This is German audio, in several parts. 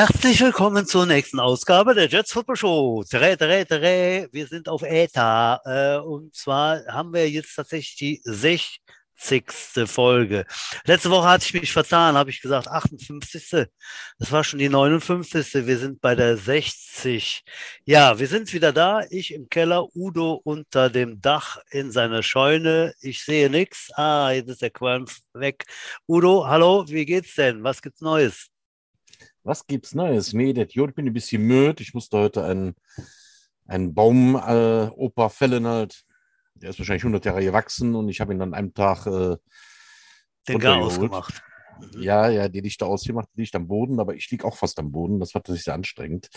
Herzlich willkommen zur nächsten Ausgabe der Jets Football Show. Tere, tere, tere. Wir sind auf ETA. Äh, und zwar haben wir jetzt tatsächlich die 60. Folge. Letzte Woche hatte ich mich vertan, habe ich gesagt 58. Das war schon die 59. Wir sind bei der 60. Ja, wir sind wieder da. Ich im Keller, Udo unter dem Dach in seiner Scheune. Ich sehe nichts. Ah, jetzt ist der Qualm weg. Udo, hallo, wie geht's denn? Was gibt's Neues? Was gibt's Neues? Nee, der Idiot, ich bin ein bisschen müde. Ich musste heute einen, einen Baum äh, Opa fällen halt. Der ist wahrscheinlich 100 Jahre gewachsen und ich habe ihn an einem Tag äh, den Gar ausgemacht. Mhm. Ja, ja, die Lichter ausgemacht, die liegt am Boden, aber ich liege auch fast am Boden. Das war tatsächlich sehr anstrengend.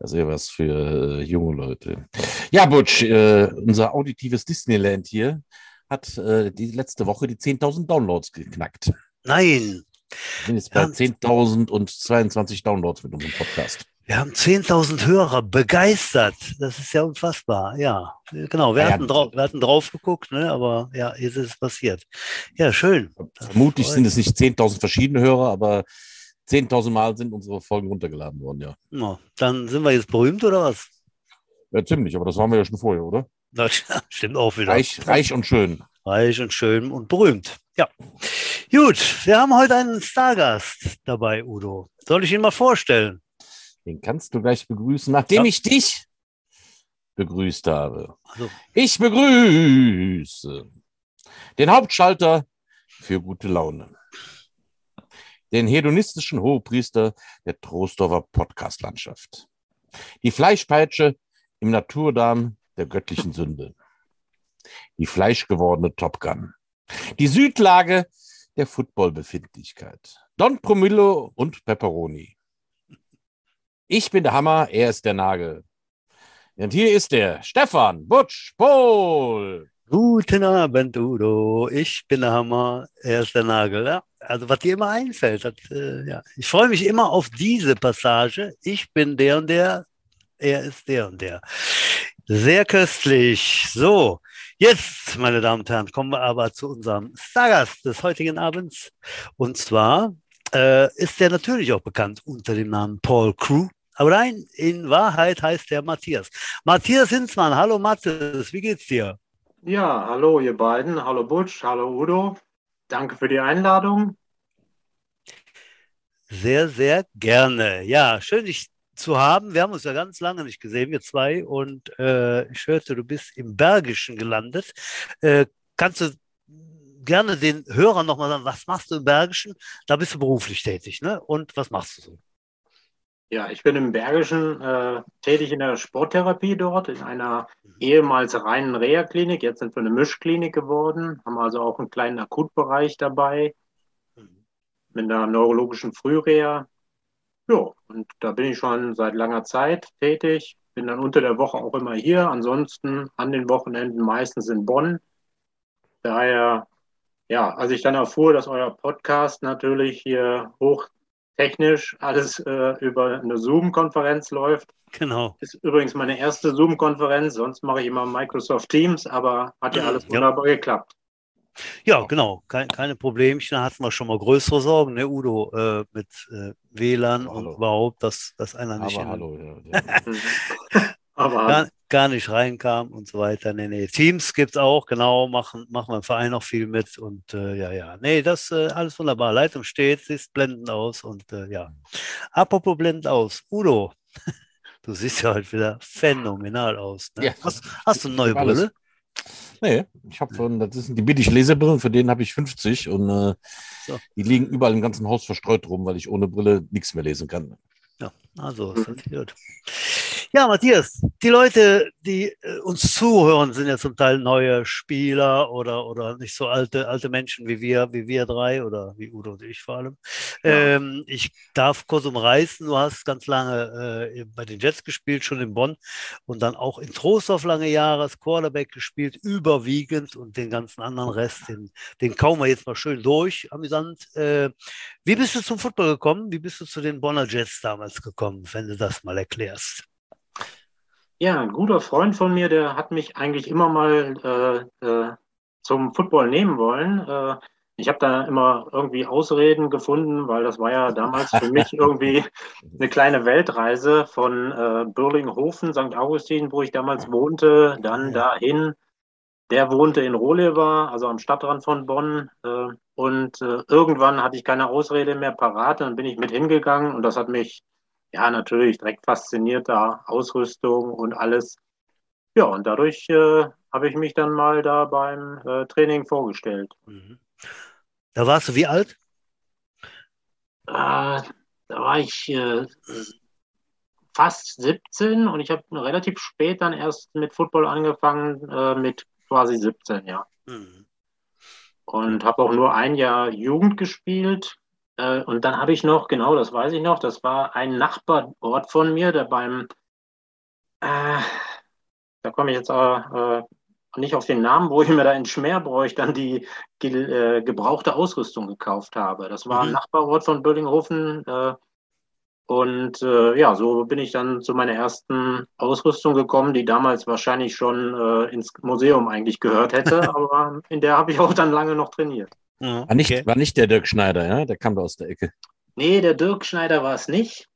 Das ist ja was für äh, junge Leute. Ja, Butch, äh, unser auditives Disneyland hier hat äh, die letzte Woche die 10.000 Downloads geknackt. Nein. Wir sind jetzt bei 10.000 und 22 Downloads mit unserem Podcast. Wir haben 10.000 Hörer begeistert. Das ist ja unfassbar. Ja, genau. Wir, ja, hatten, drauf, wir hatten drauf geguckt, ne? aber ja, jetzt ist es passiert. Ja, schön. Vermutlich sind es nicht 10.000 verschiedene Hörer, aber 10.000 Mal sind unsere Folgen runtergeladen worden, ja. ja. Dann sind wir jetzt berühmt oder was? Ja, ziemlich, aber das waren wir ja schon vorher, oder? Das stimmt auch wieder. Reich, reich und schön. Reich und schön und berühmt. Ja. Gut, wir haben heute einen Stargast dabei, Udo. Soll ich ihn mal vorstellen? Den kannst du gleich begrüßen, nachdem ja. ich dich begrüßt habe. Also. Ich begrüße den Hauptschalter für gute Laune, den hedonistischen Hohepriester der Trostorfer Podcastlandschaft, die Fleischpeitsche im Naturdarm der göttlichen Sünde, die fleischgewordene Top Gun, die Südlage der Footballbefindlichkeit, Don Promillo und Pepperoni, ich bin der Hammer, er ist der Nagel. Und hier ist der Stefan Butsch Pohl. Guten Abend, Udo. Ich bin der Hammer, er ist der Nagel. Ja? Also was dir immer einfällt. Das, äh, ja. Ich freue mich immer auf diese Passage. Ich bin der und der, er ist der und der. Sehr köstlich. So, jetzt, meine Damen und Herren, kommen wir aber zu unserem Stargast des heutigen Abends. Und zwar äh, ist der natürlich auch bekannt unter dem Namen Paul Crew. Aber nein, in Wahrheit heißt der Matthias. Matthias Hinzmann, hallo Matthias, wie geht's dir? Ja, hallo ihr beiden, hallo Butch, hallo Udo. Danke für die Einladung. Sehr, sehr gerne. Ja, schön dich zu haben. Wir haben uns ja ganz lange nicht gesehen, wir zwei. Und äh, ich hörte, du bist im Bergischen gelandet. Äh, kannst du gerne den Hörern nochmal sagen, was machst du im Bergischen? Da bist du beruflich tätig, ne? Und was machst du so? Ja, ich bin im Bergischen äh, tätig in der Sporttherapie dort, in einer mhm. ehemals reinen Reha-Klinik. Jetzt sind wir eine Mischklinik geworden, haben also auch einen kleinen Akutbereich dabei mhm. mit einer neurologischen Frühreha. Ja, und da bin ich schon seit langer Zeit tätig. Bin dann unter der Woche auch immer hier, ansonsten an den Wochenenden meistens in Bonn. Daher, ja, als ich dann erfuhr, dass euer Podcast natürlich hier hoch technisch alles äh, über eine Zoom-Konferenz läuft. Genau. Ist übrigens meine erste Zoom-Konferenz, sonst mache ich immer Microsoft Teams, aber hat ja alles wunderbar ja. geklappt. Ja, genau, Kein, keine Problemchen. Da hatten wir schon mal größere Sorgen, ne, Udo, äh, mit äh, WLAN hallo. und überhaupt, dass, dass einer nicht. Aber hallo, ja, ja. Aber gar, gar, nicht reinkam und so weiter. Nee, nee. Teams gibt es auch, genau, machen, machen wir im Verein noch viel mit und äh, ja, ja. Nee, das äh, alles wunderbar. Leitung steht, sieht blendend aus und äh, ja. Apropos blendend aus, Udo, du siehst ja heute wieder phänomenal aus. Ne? Ja. Hast, hast, du eine neue Brille? Nee, ich habe von, das sind die billig Lesebrillen, für den habe ich 50 und äh, so. die liegen überall im ganzen Haus verstreut rum, weil ich ohne Brille nichts mehr lesen kann. Ja, also ist das gut. Ja, Matthias, die Leute, die äh, uns zuhören, sind ja zum Teil neue Spieler oder, oder nicht so alte, alte Menschen wie wir, wie wir drei oder wie Udo und ich vor allem. Ja. Ähm, ich darf kurz umreißen, du hast ganz lange äh, bei den Jets gespielt, schon in Bonn und dann auch in Trostorf lange Jahre als Quarterback gespielt, überwiegend und den ganzen anderen Rest, den, den kauen wir jetzt mal schön durch, amüsant. Äh, wie bist du zum Football gekommen? Wie bist du zu den Bonner Jets damals gekommen, wenn du das mal erklärst? Ja, ein guter Freund von mir, der hat mich eigentlich immer mal äh, äh, zum Football nehmen wollen. Äh, Ich habe da immer irgendwie Ausreden gefunden, weil das war ja damals für mich irgendwie eine kleine Weltreise von äh, Birlinghofen, St. Augustin, wo ich damals wohnte, dann dahin. Der wohnte in Rohlever, also am Stadtrand von Bonn. Äh, und äh, irgendwann hatte ich keine Ausrede mehr parat, dann bin ich mit hingegangen und das hat mich ja natürlich direkt fasziniert, da Ausrüstung und alles. Ja, und dadurch äh, habe ich mich dann mal da beim äh, Training vorgestellt. Mhm. Da warst du wie alt? Äh, da war ich äh, fast 17 und ich habe relativ spät dann erst mit Football angefangen, äh, mit quasi 17, ja. Mhm. Und habe auch nur ein Jahr Jugend gespielt. Äh, und dann habe ich noch, genau, das weiß ich noch, das war ein Nachbarort von mir, der beim, äh, da komme ich jetzt äh, nicht auf den Namen, wo ich mir da in Schmerbräuch dann die äh, gebrauchte Ausrüstung gekauft habe. Das war mhm. ein Nachbarort von Böllinghofen. Äh, und äh, ja, so bin ich dann zu meiner ersten Ausrüstung gekommen, die damals wahrscheinlich schon äh, ins Museum eigentlich gehört hätte, aber in der habe ich auch dann lange noch trainiert. War nicht, okay. war nicht der Dirk Schneider, ja? Der kam da aus der Ecke. Nee, der Dirk Schneider war es nicht.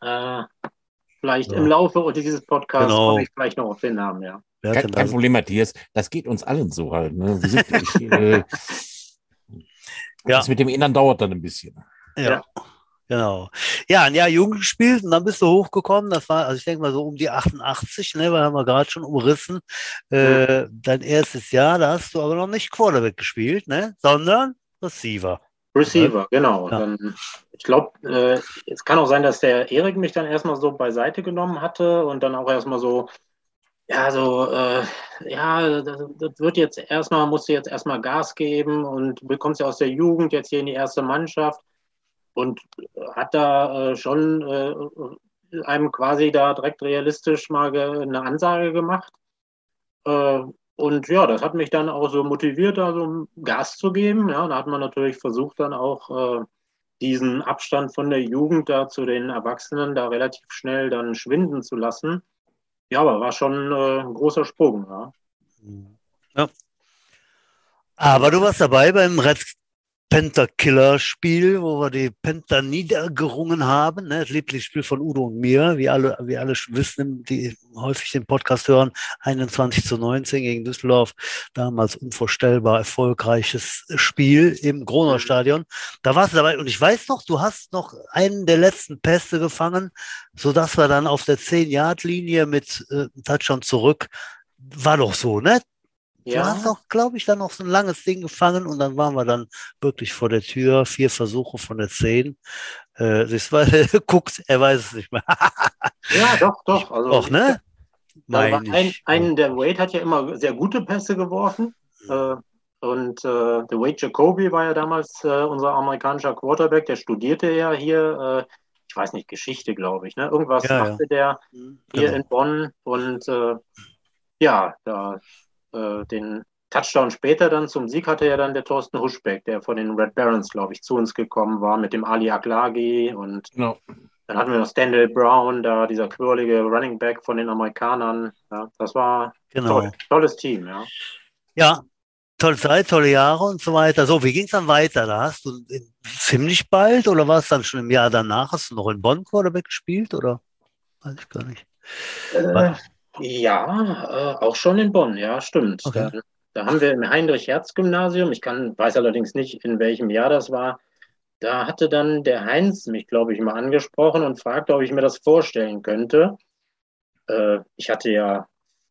Äh, vielleicht ja. im Laufe dieses Podcasts genau. komme ich vielleicht noch auf den Namen, ja. Kein, kein Problem, Matthias. Das geht uns allen so halt. Ne? Sind, ich, äh, ja. Das mit dem Innern dauert dann ein bisschen. Ja. ja. Genau. Ja, ein Jahr Jugend gespielt und dann bist du hochgekommen. Das war, also ich denke mal so um die 88, ne, weil haben wir gerade schon umrissen. Äh, dein erstes Jahr, da hast du aber noch nicht Quarterback gespielt, ne, sondern Receiver. Receiver, genau. Ja. Dann, ich glaube, äh, es kann auch sein, dass der Erik mich dann erstmal so beiseite genommen hatte und dann auch erstmal so ja, so, äh, ja, das, das, wird jetzt erstmal, musst du jetzt erstmal Gas geben und bekommst ja aus der Jugend jetzt hier in die erste Mannschaft und hat da äh, schon äh, einem quasi da direkt realistisch mal eine Ansage gemacht. Äh, und ja, das hat mich dann auch so motiviert, da so Gas zu geben. Ja, da hat man natürlich versucht, dann auch äh, diesen Abstand von der Jugend da zu den Erwachsenen da relativ schnell dann schwinden zu lassen. Ja, aber war schon äh, ein großer Sprung. Ja. ja. Aber du warst dabei beim Red Penta-Killer-Spiel, wo wir die Penta niedergerungen haben. Ne? Das Lieblingsspiel von Udo und mir, wie alle, wie alle wissen, die häufig den Podcast hören. 21 zu 19 gegen Düsseldorf. Damals unvorstellbar erfolgreiches Spiel im Groner Stadion. Da warst du dabei. Und ich weiß noch, du hast noch einen der letzten Pässe gefangen, sodass wir dann auf der 10-Yard-Linie mit äh, Touchdown zurück war doch so, ne? Ja. Du hast auch, glaube ich, dann noch so ein langes Ding gefangen und dann waren wir dann wirklich vor der Tür, vier Versuche von der zehn. Äh, das war, guckt, er weiß es nicht mehr. ja, doch, doch. Also, doch, ne? ein, ein, der Wade hat ja immer sehr gute Pässe geworfen. Mhm. Äh, und äh, der Wade Jacoby war ja damals äh, unser amerikanischer Quarterback, der studierte ja hier, äh, ich weiß nicht, Geschichte, glaube ich. Ne? Irgendwas ja, machte ja. der mhm. hier genau. in Bonn. Und äh, ja, da äh, den Touchdown später dann zum Sieg hatte ja dann der Thorsten Huschbeck, der von den Red Barons, glaube ich, zu uns gekommen war mit dem Ali Aklagi und no. dann hatten wir noch Stanley Brown, da dieser quirlige Running Back von den Amerikanern. Ja, das war genau. toll, tolles Team, ja. Ja, tolle Zeit, tolle Jahre und so weiter. So, wie ging es dann weiter? Da hast du ziemlich bald oder war es dann schon im Jahr danach? Hast du noch in Bonn Quarterback gespielt oder? Weiß ich gar nicht. Äh, ja, äh, auch schon in Bonn, ja, stimmt. Okay. Da, da, haben wir im Heinrich-Herz-Gymnasium, ich kann, weiß allerdings nicht, in welchem Jahr das war, da hatte dann der Heinz mich, glaube ich, mal angesprochen und fragte, ob ich mir das vorstellen könnte. Äh, ich hatte ja,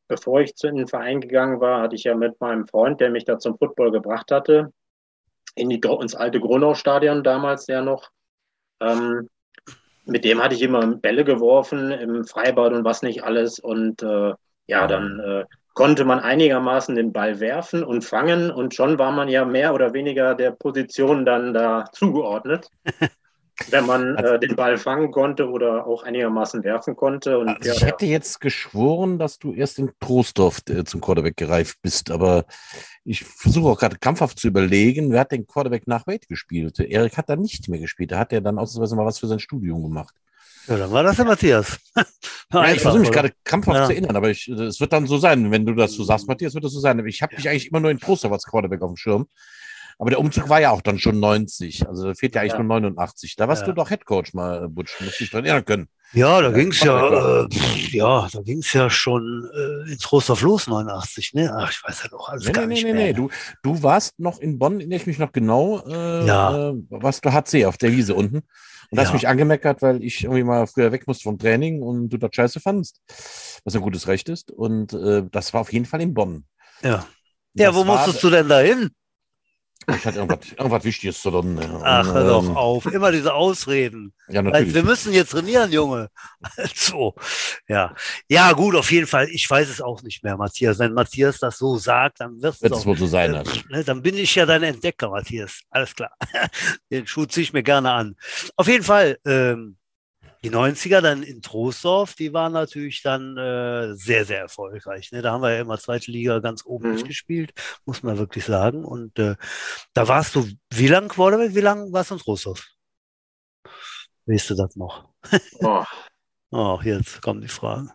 bevor ich in den Verein gegangen war, hatte ich ja mit meinem Freund, der mich da zum Football gebracht hatte, in die, ins alte Gronau-Stadion damals ja noch, ähm, mit dem hatte ich immer Bälle geworfen im Freibad und was nicht alles. Und äh, ja, dann äh, konnte man einigermaßen den Ball werfen und fangen und schon war man ja mehr oder weniger der Position dann da zugeordnet. wenn man also äh, den Ball fangen konnte oder auch einigermaßen werfen konnte. Und, also ja, ich hätte ja. jetzt geschworen, dass du erst in Trostorf äh, zum Quarterback gereift bist, aber ich versuche auch gerade krampfhaft zu überlegen, wer hat den Quarterback nach Wade gespielt? Erik hat da nicht mehr gespielt. Da hat er dann ausnahmsweise mal was für sein Studium gemacht. Ja, dann war das der Matthias. ja, ich versuche mich gerade krampfhaft ja. zu erinnern, aber ich, es wird dann so sein, wenn du das so sagst, Matthias, wird das so sein. Ich habe dich eigentlich immer nur in Trostorf als Quarterback auf dem Schirm. Aber der Umzug war ja auch dann schon 90. Also da fehlt ja eigentlich ja. nur 89. Da warst ja. du doch Headcoach mal, Butch. Musst dich dran erinnern können. Ja, da ging es ja, äh, ja, da ging es ja schon äh, ins Trostorf los, 89, ne? Ach, ich weiß ja doch alles nee, gar nee, nicht nee, mehr. Nee, du, du warst noch in Bonn, erinnere ich mich noch genau, äh, ja. äh, warst du HC auf der Wiese unten. Und ja. hast mich angemeckert, weil ich irgendwie mal früher weg musste vom Training und du das scheiße fandst, was ein gutes Recht ist. Und äh, das war auf jeden Fall in Bonn. Ja. Ja, wo musstest du denn da hin? Ich hatte irgendwas, irgendwas Wichtiges zu tun. Ach, hör doch ähm, auf. Immer diese Ausreden. Ja, natürlich. Also, wir müssen jetzt trainieren, Junge. so, ja. Ja, gut, auf jeden Fall. Ich weiß es auch nicht mehr, Matthias. Wenn Matthias das so sagt, dann wird es wohl so sein. Äh, ne, dann bin ich ja dein Entdecker, Matthias. Alles klar. Den Schuh ziehe ich mir gerne an. Auf jeden Fall, ähm, die 90er dann in Troisdorf, die waren natürlich dann äh, sehr, sehr erfolgreich. Ne? Da haben wir ja immer zweite Liga ganz oben mhm. mitgespielt, muss man wirklich sagen. Und äh, da warst du, wie lang Quarterback, wie lang warst du in Troisdorf? Weißt du das noch? Oh. oh, jetzt kommen die Fragen.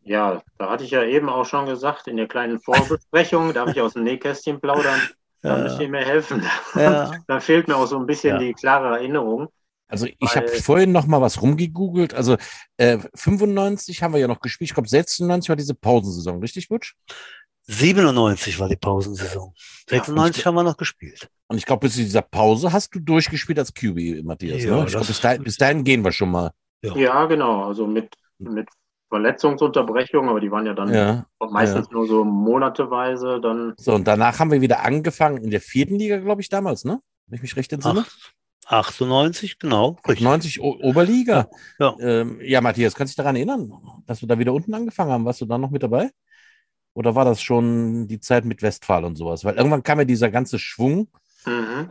Ja, da hatte ich ja eben auch schon gesagt, in der kleinen Vorbesprechung, darf ich aus dem Nähkästchen plaudern, da ja. müsste ich mir helfen. Ja. da fehlt mir auch so ein bisschen ja. die klare Erinnerung. Also ich habe vorhin noch mal was rumgegoogelt. Also äh, 95 haben wir ja noch gespielt. Ich glaube 96 war diese Pausensaison, richtig, Butch? 97 war die Pausensaison. 96 ja, haben wir noch gespielt. Und ich glaube, bis zu dieser Pause hast du durchgespielt als QB, Matthias. Ja, ne? Ich glaube, bis, dahin, bis dahin gehen wir schon mal. Ja, ja genau. Also mit, mit Verletzungsunterbrechungen, aber die waren ja dann ja, meistens ja. nur so monateweise. Dann so, und danach haben wir wieder angefangen in der vierten Liga, glaube ich, damals, ne? Wenn ich mich recht entsinne. Ach, 98, genau. 90 o Oberliga. Ja. Ähm, ja, Matthias, kannst du dich daran erinnern, dass wir da wieder unten angefangen haben? Warst du da noch mit dabei? Oder war das schon die Zeit mit Westphal und sowas? Weil irgendwann kam ja dieser ganze Schwung, mhm.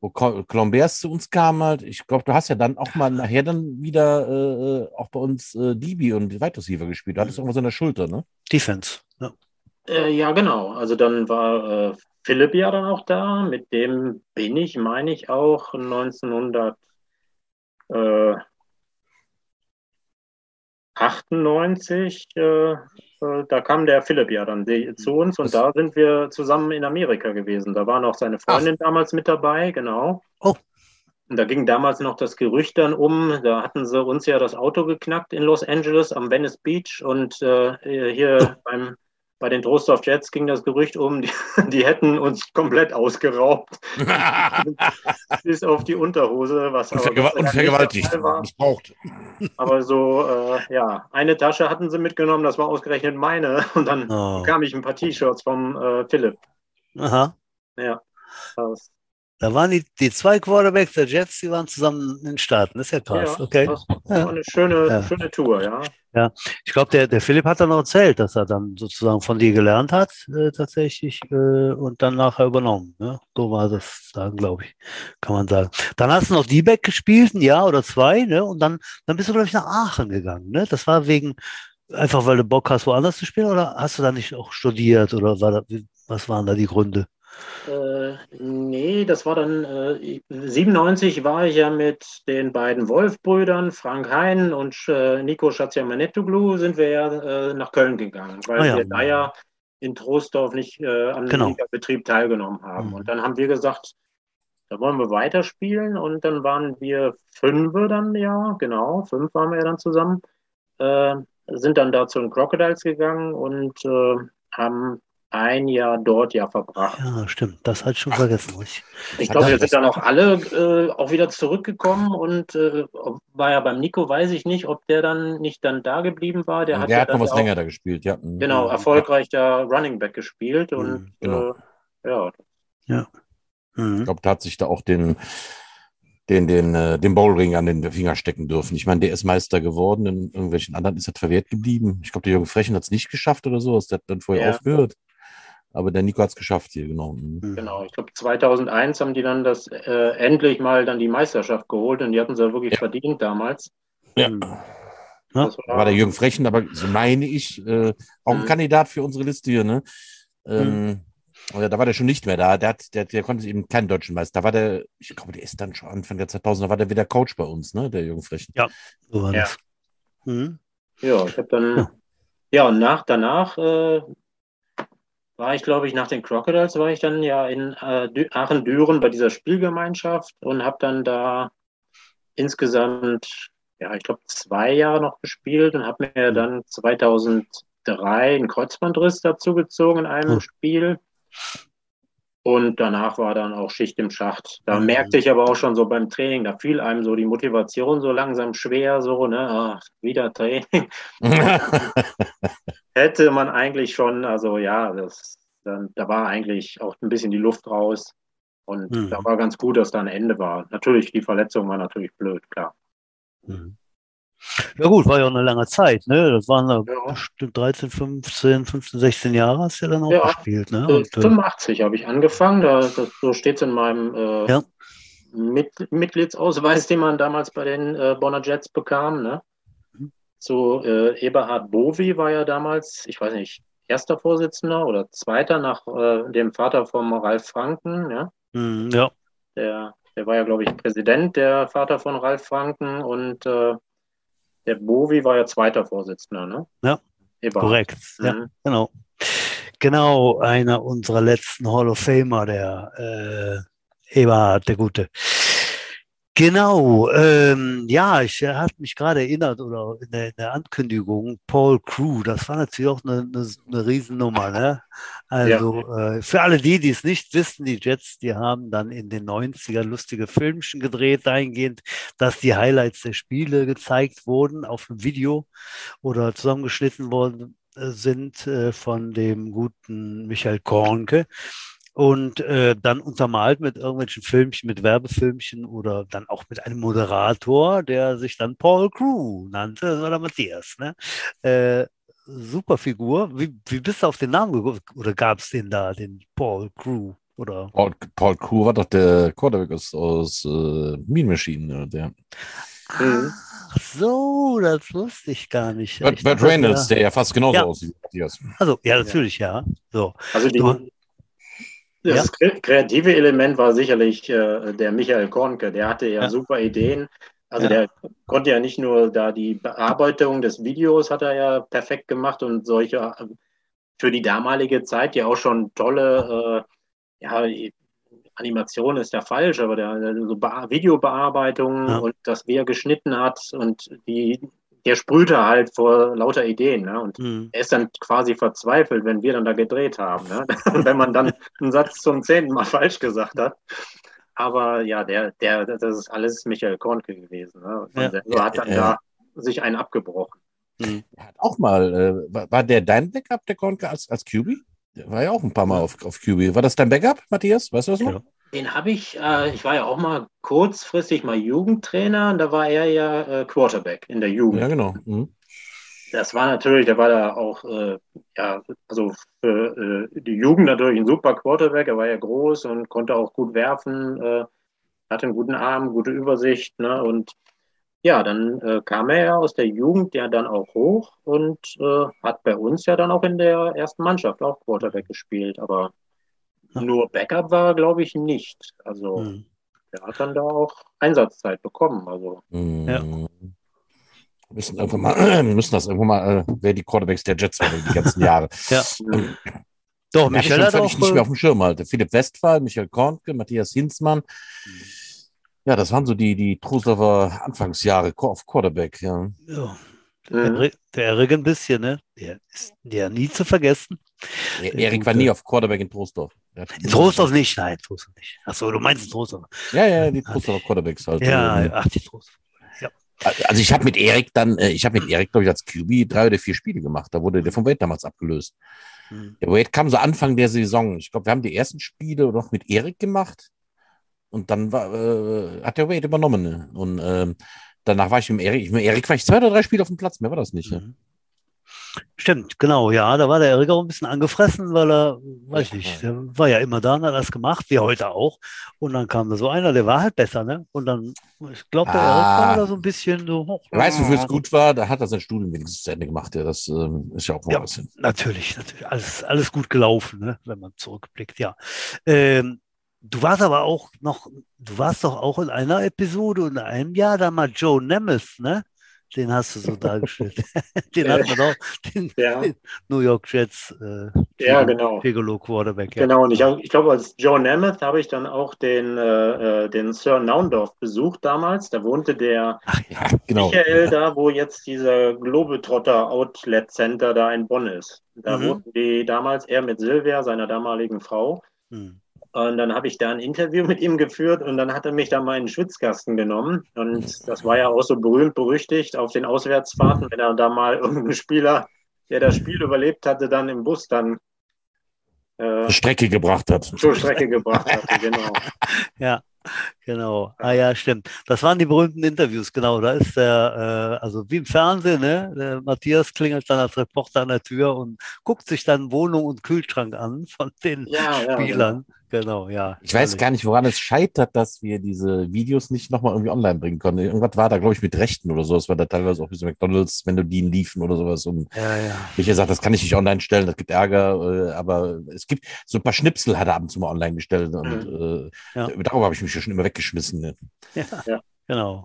wo Colombers zu uns kam halt. Ich glaube, du hast ja dann auch mal nachher dann wieder äh, auch bei uns äh, DB und Wide Receiver gespielt. Du hattest irgendwas an der Schulter, ne? Defense, ja. Äh, ja, genau. Also dann war äh, Philipp ja dann auch da. Mit dem bin ich, meine ich, auch 1998. Äh, äh, da kam der Philipp ja dann zu uns und da sind wir zusammen in Amerika gewesen. Da war noch seine Freundin Ach. damals mit dabei, genau. Oh. Und da ging damals noch das Gerücht dann um, da hatten sie uns ja das Auto geknackt in Los Angeles am Venice Beach und äh, hier beim bei den Trostorf Jets ging das Gerücht um, die, die hätten uns komplett ausgeraubt. Bis auf die Unterhose, was und, vergew und vergewaltigt, missbraucht. Aber so, äh, ja, eine Tasche hatten sie mitgenommen, das war ausgerechnet meine. Und dann oh. bekam ich ein paar T-Shirts vom äh, Philipp. Aha. Ja. Das, da waren die, die zwei Quarterbacks der Jets, die waren zusammen in den Staaten. Das ist ja krass. Ja, okay. Das war eine schöne, ja. schöne Tour, ja. Ja, ich glaube, der, der Philipp hat dann noch erzählt, dass er dann sozusagen von dir gelernt hat, äh, tatsächlich, äh, und dann nachher übernommen. Ne? So war das dann, glaube ich, kann man sagen. Dann hast du noch D-Back gespielt, ein Jahr oder zwei, ne? Und dann, dann bist du, glaube ich, nach Aachen gegangen. Ne? Das war wegen, einfach weil du Bock hast, woanders zu spielen, oder hast du da nicht auch studiert oder war da, was waren da die Gründe? Äh, nee, das war dann äh, 97 war ich ja mit den beiden Wolf-Brüdern, Frank Hein und äh, Nico Schatziamanetoglu, sind wir ja äh, nach Köln gegangen, weil ah, ja. wir da ja in Troisdorf nicht äh, am genau. Betrieb teilgenommen haben. Mhm. Und dann haben wir gesagt, da wollen wir weiterspielen und dann waren wir fünf dann, ja, genau, fünf waren wir ja dann zusammen, äh, sind dann da zu den Crocodiles gegangen und äh, haben ein Jahr dort ja verbracht. Ja, stimmt. Das hatte ich schon vergessen. Ich, ich glaube, wir sind dann auch alle äh, auch wieder zurückgekommen und äh, war ja beim Nico, weiß ich nicht, ob der dann nicht dann da geblieben war. Der, der hat, ja hat noch was auch, länger da gespielt, ja. Mhm. Genau, erfolgreich da Running Back gespielt und mhm, genau. äh, ja. Ja. Mhm. Ich glaube, da hat sich da auch den den, den, äh, den Bowlring an den Finger stecken dürfen. Ich meine, der ist Meister geworden, in irgendwelchen anderen ist er verwehrt geblieben. Ich glaube, der Jürgen Frechen hat es nicht geschafft oder so, der hat dann vorher ja. aufgehört. Aber der Nico hat es geschafft hier, genau. Mhm. Genau, ich glaube 2001 haben die dann das äh, endlich mal dann die Meisterschaft geholt und die hatten sie ja wirklich ja. verdient damals. Ja. Mhm. Das war, war, der Jürgen Frechen, aber so meine ich, äh, auch ein mhm. Kandidat für unsere Liste hier, ne? Ähm, mhm. Da war der schon nicht mehr da. Der, hat, der, der konnte eben keinen deutschen Meister. Da war der, ich glaube, der ist dann schon Anfang der 2000er, war der wieder Coach bei uns, ne? Der Jürgen Frechen. Ja, so war ja. das. Mhm. Ja, ich habe dann, ja, und nach, danach äh, war ich, glaube ich, nach den Crocodiles war ich dann ja in äh, Aachen-Düren bei dieser Spielgemeinschaft und habe dann da insgesamt, ja, ich glaube, zwei Jahre noch gespielt und habe mir dann 2003 einen Kreuzbandriss dazu gezogen in einem hm. Spiel. Und danach war dann auch Schicht im Schacht. Da mhm. merkte ich aber auch schon so beim Training, da fiel einem so die Motivation so langsam schwer, so, ne, ach, wieder Training. Hätte man eigentlich schon, also ja, das, dann, da war eigentlich auch ein bisschen die Luft raus. Und mhm. da war ganz gut, dass da ein Ende war. Natürlich, die Verletzung war natürlich blöd, klar. Mhm. Ja gut, war ja auch eine lange Zeit, ne? Das waren ja. bestimmt 13, 15, 15, 16 Jahre hast du ja dann auch ja, gespielt, ne? Und, 85 äh, habe ich angefangen, da, das, so steht es in meinem äh, ja. Mit, Mitgliedsausweis, den man damals bei den äh, Bonner Jets bekam, ne? So äh, Eberhard Bovi war ja damals, ich weiß nicht, erster Vorsitzender oder zweiter nach äh, dem Vater von Ralf Franken, ja? Mhm, ja. Der, der war ja, glaube ich, Präsident, der Vater von Ralf Franken und äh, der Bovi war ja zweiter Vorsitzender, ne? Ja, Eberhard. korrekt. Mhm. Ja, genau. Genau, einer unserer letzten Hall of Famer, der äh, Eberhard, der Gute. Genau, ähm, ja, ich äh, habe mich gerade erinnert oder in der, in der, Ankündigung, Paul Crew, das war natürlich auch eine, eine, eine Riesennummer. Ne? Also ja. äh, für alle die, die es nicht wissen, die Jets, die haben dann in den 90ern lustige Filmchen gedreht, dahingehend, dass die Highlights der Spiele gezeigt wurden auf dem Video oder zusammengeschnitten worden äh, sind äh, von dem guten Michael Kornke und äh, dann untermalt mit irgendwelchen Filmchen, mit Werbefilmchen oder dann auch mit einem Moderator, der sich dann Paul Crew nannte, das war der Matthias. Ne? Äh, super Figur. Wie, wie bist du auf den Namen gekommen? Oder gab es den da, den Paul Crew? Oder? Paul, Paul Crew war doch der Quarterback aus, aus äh, Mean Machine. Der. Ach so, das wusste ich gar nicht. Bert, Bert Reynolds, ja. der ja fast genauso ja. aussieht wie Matthias. Also, ja, natürlich, ja. So. Also die, das ja. kreative Element war sicherlich äh, der Michael Kornke. Der hatte ja, ja. super Ideen. Also ja. der konnte ja nicht nur da die Bearbeitung des Videos hat er ja perfekt gemacht und solche für die damalige Zeit ja auch schon tolle, äh, ja, Animation ist ja falsch, aber der, der so Videobearbeitung und das, wie er geschnitten hat und die der sprühte halt vor lauter Ideen. Ne? Und mhm. er ist dann quasi verzweifelt, wenn wir dann da gedreht haben. Ne? wenn man dann einen Satz zum zehnten Mal falsch gesagt hat. Aber ja, der, der, das ist alles Michael Kornke gewesen. Ne? Und ja. der hat dann ja. da sich einen abgebrochen. Mhm. Er hat auch mal, äh, war der dein Backup, der Kornke, als, als QB? Der war ja auch ein paar Mal auf, auf QB. War das dein Backup, Matthias? Weißt du das noch? Den habe ich, äh, ich war ja auch mal kurzfristig mal Jugendtrainer und da war er ja äh, Quarterback in der Jugend. Ja, genau. Mhm. Das war natürlich, der war da auch, äh, ja, also für äh, die Jugend natürlich ein super Quarterback. Er war ja groß und konnte auch gut werfen, äh, hatte einen guten Arm, gute Übersicht. Ne? Und ja, dann äh, kam er ja aus der Jugend ja dann auch hoch und hat bei uns ja dann auch in der ersten Mannschaft auch Quarterback gespielt. Aber nur Backup war, glaube ich, nicht. Also mhm. er hat dann da auch Einsatzzeit bekommen. Also. Mhm. Ja. Wir müssen, einfach mal, müssen das irgendwo mal, äh, wer die Quarterbacks der Jets waren die ganzen Jahre. ja. Ähm, Doch, Michael hat auch nicht mehr auf dem Schirm halt. Philipp Westphal, Michael Kornke, Matthias Hinzmann. Mhm. Ja, das waren so die, die Trosdorfer Anfangsjahre auf Quarterback, ja. ja. Der, der Erik ein bisschen, ne? Der ist ja nie zu vergessen. Erik war nie auf Quarterback in Trostorf. In Trostorf nicht, nein, Trostorf nicht. Achso, du meinst in Trostorf. Ja, ja, die Trostorfer Quarterbacks halt. Ja, ach, die Trostorf. Ja. Also ich habe mit Erik dann, äh, ich habe mit Erik, glaube ich, als QB drei oder vier Spiele gemacht. Da wurde der vom Wade damals abgelöst. Hm. Der Wade kam so Anfang der Saison. Ich glaube, wir haben die ersten Spiele noch mit Erik gemacht. Und dann war, äh, hat der Wade übernommen. Ne? Und ähm, danach war ich mit Erik. Mit Erik war ich zwei oder drei Spiele auf dem Platz, mehr war das nicht. Mhm. Ne? Stimmt, genau, ja, da war der Erik auch ein bisschen angefressen, weil er, weiß ich nicht, der war ja immer da und hat das gemacht, wie heute auch. Und dann kam da so einer, der war halt besser, ne? Und dann, ich glaube, der ah, Erik war da so ein bisschen so. Oh, weißt du, wofür es gut war? Da hat er sein Studium wenigstens zu Ende gemacht, ja, das ähm, ist ja auch ja, was hin. Natürlich, natürlich, alles, alles gut gelaufen, ne? wenn man zurückblickt, ja. Ähm, Du warst aber auch noch, du warst doch auch in einer Episode in einem Jahr da mal Joe Nemeth, ne? den hast du so dargestellt. den hat man auch, den, ja. den New York Jets. Äh, ja, genau. Piccolo Quarterback. Ja. Genau, und ich, ich glaube, als Joe Namath habe ich dann auch den, äh, äh, den Sir Naundorf besucht damals. Da wohnte der Ach, ja, genau. Michael da, wo jetzt dieser Globetrotter Outlet Center da in Bonn ist. Da mhm. wohnten die damals, er mit Silvia, seiner damaligen Frau. Mhm. Und dann habe ich da ein Interview mit ihm geführt und dann hat er mich da mal in den Schwitzkasten genommen. Und das war ja auch so berühmt berüchtigt auf den Auswärtsfahrten, wenn er da mal irgendeinen Spieler, der das Spiel überlebt hatte, dann im Bus dann äh, Strecke gebracht hat. Zur Strecke gebracht hatte, genau. ja. Genau. Ah ja, stimmt. Das waren die berühmten Interviews, genau. Da ist der, äh, also wie im Fernsehen, ne? Der Matthias klingelt dann als Reporter an der Tür und guckt sich dann Wohnung und Kühlschrank an von den ja, ja, Spielern. Ja. Genau, ja. Ich weiß gar nicht, woran es scheitert, dass wir diese Videos nicht nochmal irgendwie online bringen konnten. Irgendwas war da, glaube ich, mit Rechten oder so. Es war da teilweise auch wie so McDonalds-Melodien liefen oder sowas. Und ja, ja. ich gesagt, das kann ich nicht online stellen, das gibt Ärger. Äh, aber es gibt so ein paar Schnipsel, hat er ab und zu mal online gestellt. Und mhm. äh, ja. darüber habe ich mich ja schon immer weggeschmissen. Ne? Ja, ja, genau.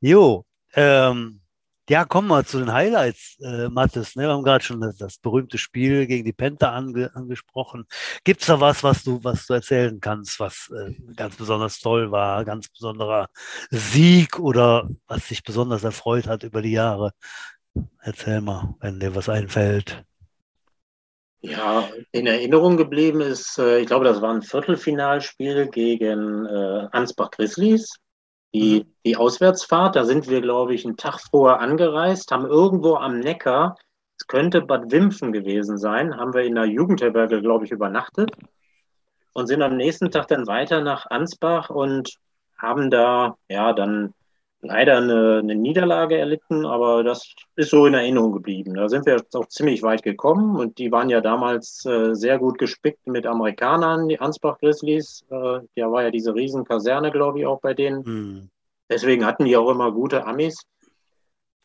Jo, ähm, ja, kommen wir zu den Highlights, äh, Mathis. Ne? Wir haben gerade schon das, das, berühmte Spiel gegen die Panther ange, angesprochen. Gibt es da was, was du, was du erzählen kannst, was äh, ganz besonders toll war, ganz besonderer Sieg oder was dich besonders erfreut hat über die Jahre? Erzähl mal, wenn dir was einfällt. Ja, in Erinnerung geblieben ist, äh, ich glaube, das war ein Viertelfinalspiel gegen äh, Ansbach Grizzlies die, die Auswärtsfahrt, da sind wir, glaube ich, einen Tag vorher angereist, haben irgendwo am Neckar, es könnte Bad Wimpfen gewesen sein, haben wir in der Jugendherberge, glaube ich, übernachtet und sind am nächsten Tag dann weiter nach Ansbach und haben da, ja, dann leider eine, eine, Niederlage erlitten, aber das ist so in Erinnerung geblieben. Da sind wir auch ziemlich weit gekommen und die waren ja damals äh, sehr gut gespickt mit Amerikanern, die Ansbach Grizzlies. Äh, da war ja diese Riesenkaserne, glaube ich, auch bei denen. Hm. Deswegen hatten die auch immer gute Amis.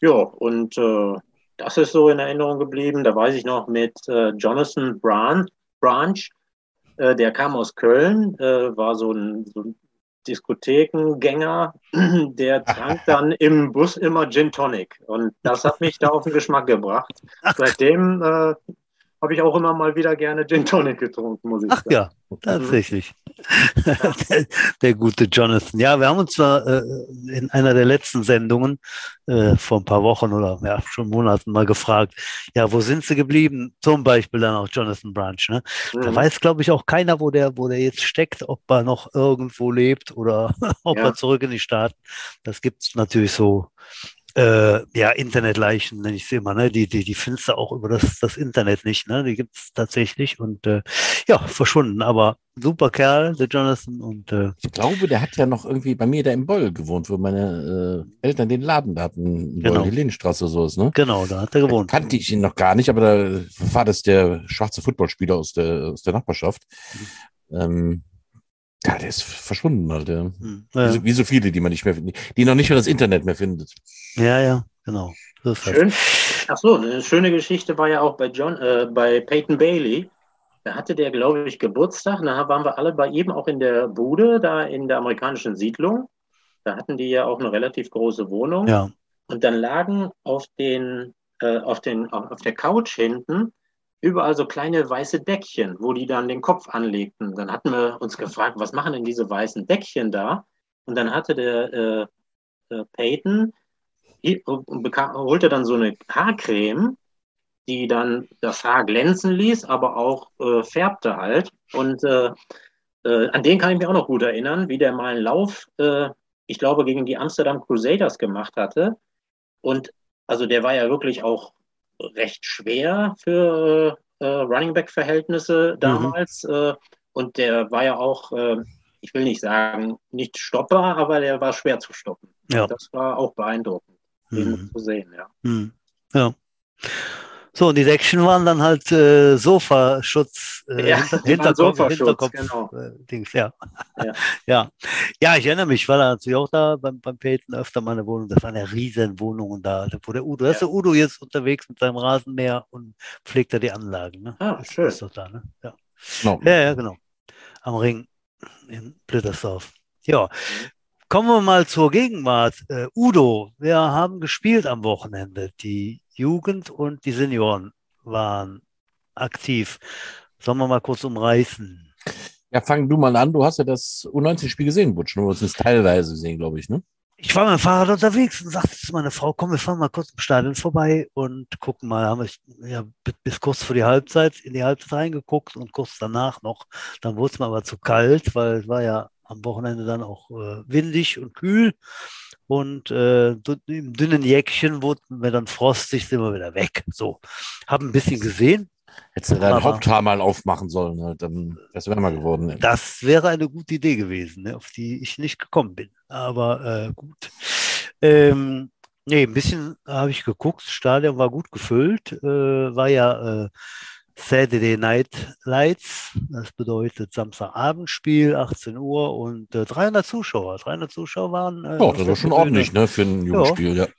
Ja, und äh, das ist so in Erinnerung geblieben. Da weiß ich noch mit äh, Jonathan Branch, Branch äh, der kam aus Köln, äh, war so ein, so ein Diskothekengänger, der trank dann im Bus immer Gin Tonic. Und das hat mich da auf den Geschmack gebracht. Seitdem äh, habe ich auch immer mal wieder gerne Gin Tonic getrunken, muss ich Ach sagen. ja, tatsächlich. der, der, gute Jonathan. Ja, wir haben uns zwar äh, in einer der letzten Sendungen äh, vor ein paar Wochen oder ja, schon Monaten mal gefragt, ja, wo sind sie geblieben? Zum Beispiel dann auch Jonathan Branch. Ne? Mhm. Da weiß, glaube ich, auch keiner, wo der, wo der jetzt steckt, ob er noch irgendwo lebt oder ob ja. er zurück in die Staaten. Das gibt es natürlich so äh, ja, Internetleichen nenne ich sie immer, ne? Die, die, die findest du auch über das, das Internet nicht, ne? Die gibt es tatsächlich und äh, ja, verschwunden. Aber super Kerl, der Jonathan. Und äh, ich glaube, der hat ja noch irgendwie bei mir da im Boll gewohnt, wo meine äh, Eltern den Laden da hatten, genau. die Lehnstraße so ist, ne? Genau, da hat er gewohnt. Da kannte ich ihn noch gar nicht, aber da war das der schwarze Footballspieler aus der, aus der Nachbarschaft. Mhm. Ähm, ja, der ist verschwunden, Alter. Hm, ja. wie, so, wie, so, viele, die man nicht mehr findet, die noch nicht mehr das Internet mehr findet. Ja, ja, genau. Schön. Ach so, eine schöne Geschichte war ja auch bei John, äh, bei Peyton Bailey. Da hatte der, glaube ich, Geburtstag. Da waren wir alle bei ihm auch in der Bude, da in der amerikanischen Siedlung. Da hatten die ja auch eine relativ große Wohnung. Ja. Und dann lagen auf den, äh, auf den, auf der Couch hinten überall so kleine weiße Deckchen, wo die dann den Kopf anlegten. Dann hatten wir uns gefragt, was machen denn diese weißen Deckchen da? Und dann hatte der äh, äh, Peyton, bekam, holte dann so eine Haarcreme, die dann das Haar glänzen ließ, aber auch äh, färbte halt. Und äh, äh, an den kann ich mich auch noch gut erinnern, wie der mal einen Lauf, äh, ich glaube, gegen die Amsterdam Crusaders gemacht hatte. Und also der war ja wirklich auch recht schwer für äh, Running Back-Verhältnisse mhm. damals. Mhm. Äh, und der war ja auch, äh, ich will nicht sagen, nicht stoppbar, aber der war schwer zu stoppen. Ja. Das war auch beeindruckend, mhm. zu sehen, ja. Mhm. Ja. So, und die Deckchen waren dann halt äh, Sofaschutz, äh, ja, Hinter Hinterkopf, Sofaschutz, Hinterkopf genau. äh, Dings, ja. Ja. ja. ja. ich erinnere mich, ich war da natürlich auch da beim, beim Peyton öfter mal in der Wohnung. Das waren ja riesen Wohnungen da, wo der Udo, ja. ist der Udo jetzt unterwegs mit seinem Rasenmäher und pflegt da die Anlagen. Ne? Ah, schön. Das ist doch da, ne? Ja. No. ja, ja, genau. Am Ring in Blittersdorf. Ja. Kommen wir mal zur Gegenwart. Uh, Udo, wir haben gespielt am Wochenende. Die Jugend und die Senioren waren aktiv. Sollen wir mal kurz umreißen? Ja, fang du mal an. Du hast ja das U19-Spiel gesehen, Butsch. Du hast es teilweise gesehen, glaube ich, ne? Ich war mit dem Fahrrad unterwegs und sagte zu meiner Frau, komm, wir fahren mal kurz im Stadion vorbei und gucken mal. Haben wir ja, bis kurz vor die Halbzeit in die Halbzeit reingeguckt und kurz danach noch. Dann wurde es mir aber zu kalt, weil es war ja am Wochenende dann auch äh, windig und kühl. Und äh, im dünnen Jäckchen wurden wir dann frostig, sind wir wieder weg. So, haben ein bisschen gesehen, Hättest du dein Haupthaar mal aufmachen sollen, ne? dann wäre es wärmer geworden. Ne? Das wäre eine gute Idee gewesen, ne? auf die ich nicht gekommen bin. Aber äh, gut. Ähm, nee, ein bisschen habe ich geguckt. Das Stadion war gut gefüllt. Äh, war ja äh, Saturday Night Lights. Das bedeutet Samstagabendspiel, 18 Uhr und äh, 300 Zuschauer. 300 Zuschauer waren. Äh, ja, das war schon ordentlich, ne, für ein Jugendspiel, ja. ja.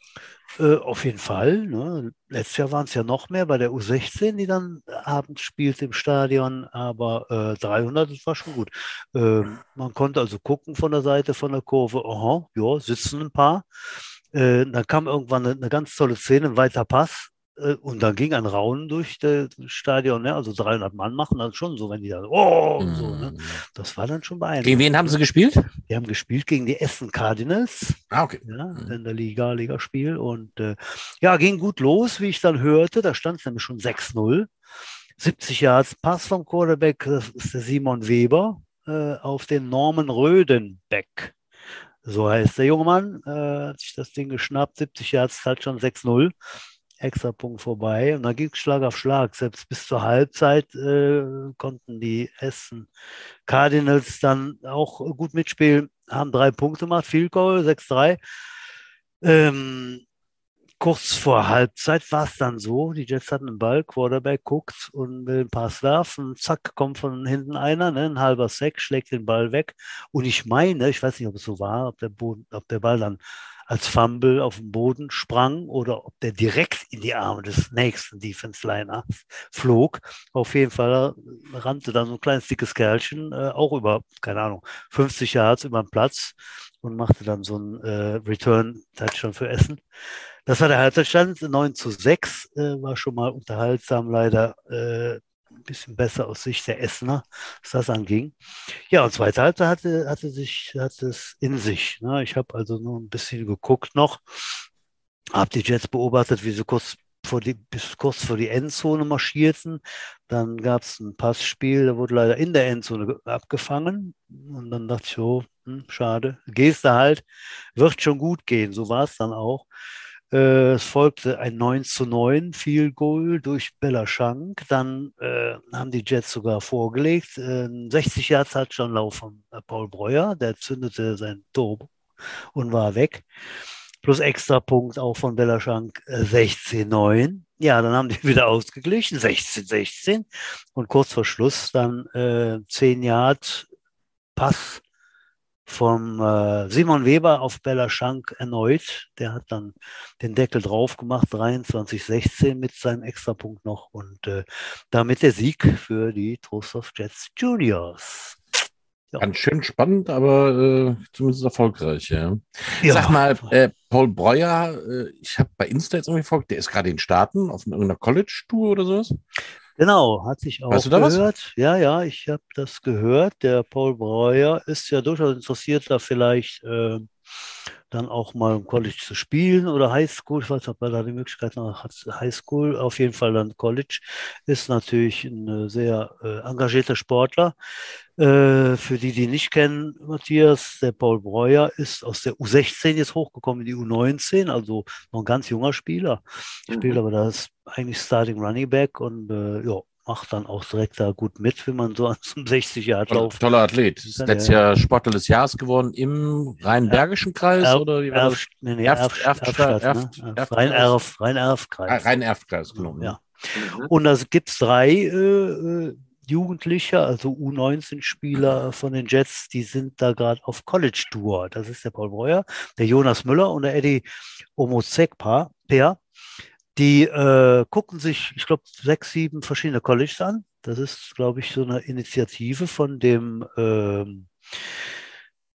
Äh, auf jeden Fall. Ne? Letztes Jahr waren es ja noch mehr bei der U16, die dann abends spielt im Stadion, aber äh, 300, das war schon gut. Äh, man konnte also gucken von der Seite von der Kurve, aha, ja, sitzen ein paar. Äh, dann kam irgendwann eine, eine ganz tolle Szene, ein weiter Pass und dann ging ein Raunen durch das Stadion, ne? also 300 Mann machen das schon so, wenn die dann, oh, mm. so, ne? Mhm. das war dann schon beeindruckend. Gegen wen haben sie gespielt? Die haben gespielt gegen die Essen Cardinals. Ah, okay. Ja, mm. in der Liga, Ligaspiel und äh, ja, ging gut los, wie ich dann hörte, da stand es nämlich schon 6-0. 70 Yards Pass vom Quarterback, das ist der Simon Weber, äh, auf den Norman Rödenbeck. So heißt der junge Mann, äh, hat sich das Ding geschnappt, 70 Yards, halt schon 6-0. Extrapunkt vorbei. Und dann ging es Schlag auf Schlag. Selbst bis zur Halbzeit äh, konnten die Essen Cardinals dann auch gut mitspielen, haben drei Punkte gemacht, Field Goal, 6-3. Ähm, kurz vor Halbzeit war es dann so, die Jets hatten den Ball, Quarterback guckt und will einen Pass werfen, zack, kommt von hinten einer, ne, ein halber Sack, schlägt den Ball weg. Und ich meine, ich weiß nicht, ob es so war, ob der, Boden, ob der Ball dann als Fumble auf den Boden sprang oder ob der direkt in die Arme des nächsten Defense Liners flog. Auf jeden Fall rannte dann so ein kleines dickes Kerlchen äh, auch über, keine Ahnung, 50 Yards über den Platz und machte dann so ein äh, Return-Touchdown für Essen. Das war der Halbzeitstand, 9 zu 6, äh, war schon mal unterhaltsam, leider äh, ein bisschen besser aus Sicht der Essener, was das anging. Ja, und zweite Halbzeit hatte, hatte, sich, hatte es in sich. Ne? Ich habe also nur ein bisschen geguckt noch, habe die Jets beobachtet, wie sie kurz vor die, bis kurz vor die Endzone marschierten. Dann gab es ein Passspiel, da wurde leider in der Endzone abgefangen. Und dann dachte ich, oh, hm, schade, gehst du halt, wird schon gut gehen. So war es dann auch. Äh, es folgte ein 9 zu 9 Field Goal durch Bella Schank. Dann äh, haben die Jets sogar vorgelegt. Äh, 60 Yards hat schon Lauf von äh, Paul Breuer. Der zündete sein Turbo und war weg. Plus extra Punkt auch von Bella Schank 16-9. Äh, ja, dann haben die wieder ausgeglichen, 16-16. Und kurz vor Schluss dann äh, 10 Yards Pass vom äh, Simon Weber auf Bella Schank erneut. Der hat dann den Deckel drauf gemacht, 23-16 mit seinem Extrapunkt noch und äh, damit der Sieg für die Trostorf Jets Juniors. Ja. Ganz schön spannend, aber äh, zumindest erfolgreich, ja. ja. Sag mal, äh, Paul Breuer, äh, ich habe bei Insta jetzt irgendwie folgt, der ist gerade in Staaten auf irgendeiner College-Tour oder sowas. Genau, hat sich auch weißt du gehört. Was? Ja, ja, ich habe das gehört. Der Paul Breuer ist ja durchaus interessiert, da vielleicht äh, dann auch mal im College zu spielen oder Highschool. Ich weiß nicht, ob er da die Möglichkeit noch hat. Highschool, auf jeden Fall dann College. Ist natürlich ein sehr äh, engagierter Sportler. Äh, für die, die nicht kennen, Matthias, der Paul Breuer ist aus der U16 jetzt hochgekommen in die U19, also noch ein ganz junger Spieler. Spielt mhm. aber das eigentlich Starting Running Back und äh, ja, macht dann auch direkt da gut mit, wenn man so an so 60 Jahren läuft. Toller Athlet. Ist letztes Jahr Sportler des Jahres geworden im Rheinbergischen Kreis Erf, oder wie war Erf, das? Nee, Erf, Erf, Erf, ne? Rhein-Erf, Rhein-Erf-Kreis. Rhein-Erf-Kreis, genau. Ja. Mhm. Und da gibt es drei äh, äh, Jugendliche, also U19-Spieler von den Jets, die sind da gerade auf College-Tour. Das ist der Paul Breuer, der Jonas Müller und der Eddie Omozekpa. Die äh, gucken sich, ich glaube, sechs, sieben verschiedene Colleges an. Das ist, glaube ich, so eine Initiative von dem, ähm,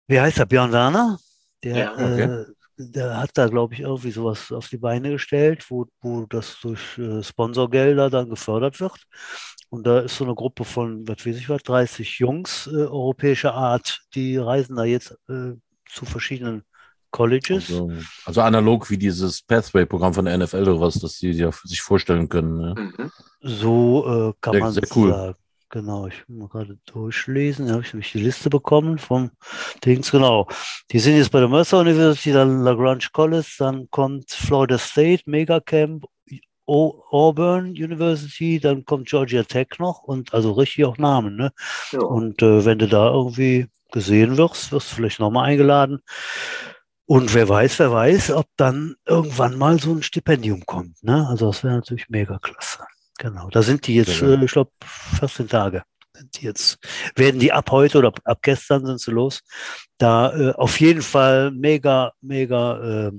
wie heißt er, Björn Werner? Der, ja, okay. äh, der hat da, glaube ich, irgendwie sowas auf die Beine gestellt, wo, wo das durch äh, Sponsorgelder dann gefördert wird. Und da ist so eine Gruppe von, was weiß ich was, 30 Jungs äh, europäischer Art, die reisen da jetzt äh, zu verschiedenen Colleges. Also, also, analog wie dieses Pathway-Programm von der NFL oder was, das sie ja sich vorstellen können. Ne? Mhm. So äh, kann sehr, man sehr cool. sagen. Genau, ich muss gerade durchlesen. Da habe ich nämlich die Liste bekommen vom Dings. Genau. Die sind jetzt bei der Mercer University, dann Lagrange College, dann kommt Florida State, Megacamp, Auburn University, dann kommt Georgia Tech noch und also richtig auch Namen. Ne? Ja. Und äh, wenn du da irgendwie gesehen wirst, wirst du vielleicht nochmal eingeladen. Und wer weiß, wer weiß, ob dann irgendwann mal so ein Stipendium kommt. Ne? Also das wäre natürlich mega klasse. Genau, da sind die jetzt, äh, ich glaube, 14 Tage. Sind die jetzt, werden die ab heute oder ab gestern sind sie los. Da äh, auf jeden Fall mega, mega äh,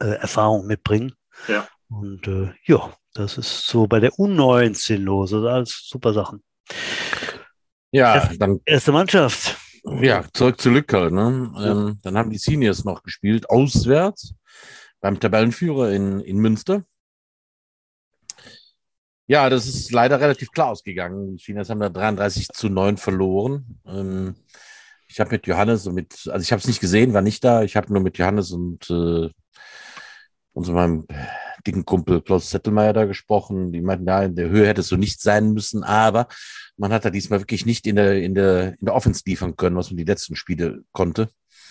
äh Erfahrung mitbringen. Ja. Und äh, ja, das ist so bei der U19 los. Also alles super Sachen. Ja, dann. Erste Mannschaft. Ja, zurück zu Lücke. Ne? Ja. Ähm, dann haben die Seniors noch gespielt, auswärts beim Tabellenführer in, in Münster. Ja, das ist leider relativ klar ausgegangen. Die Seniors haben da 33 zu 9 verloren. Ähm, ich habe mit Johannes und mit, also ich habe es nicht gesehen, war nicht da. Ich habe nur mit Johannes und, äh, und so meinem dicken Kumpel Klaus Zettelmeier da gesprochen. Die meinten, ja, in der Höhe hätte es so nicht sein müssen, aber man hat da diesmal wirklich nicht in der, in der, in der Offense liefern können, was man die letzten Spiele konnte.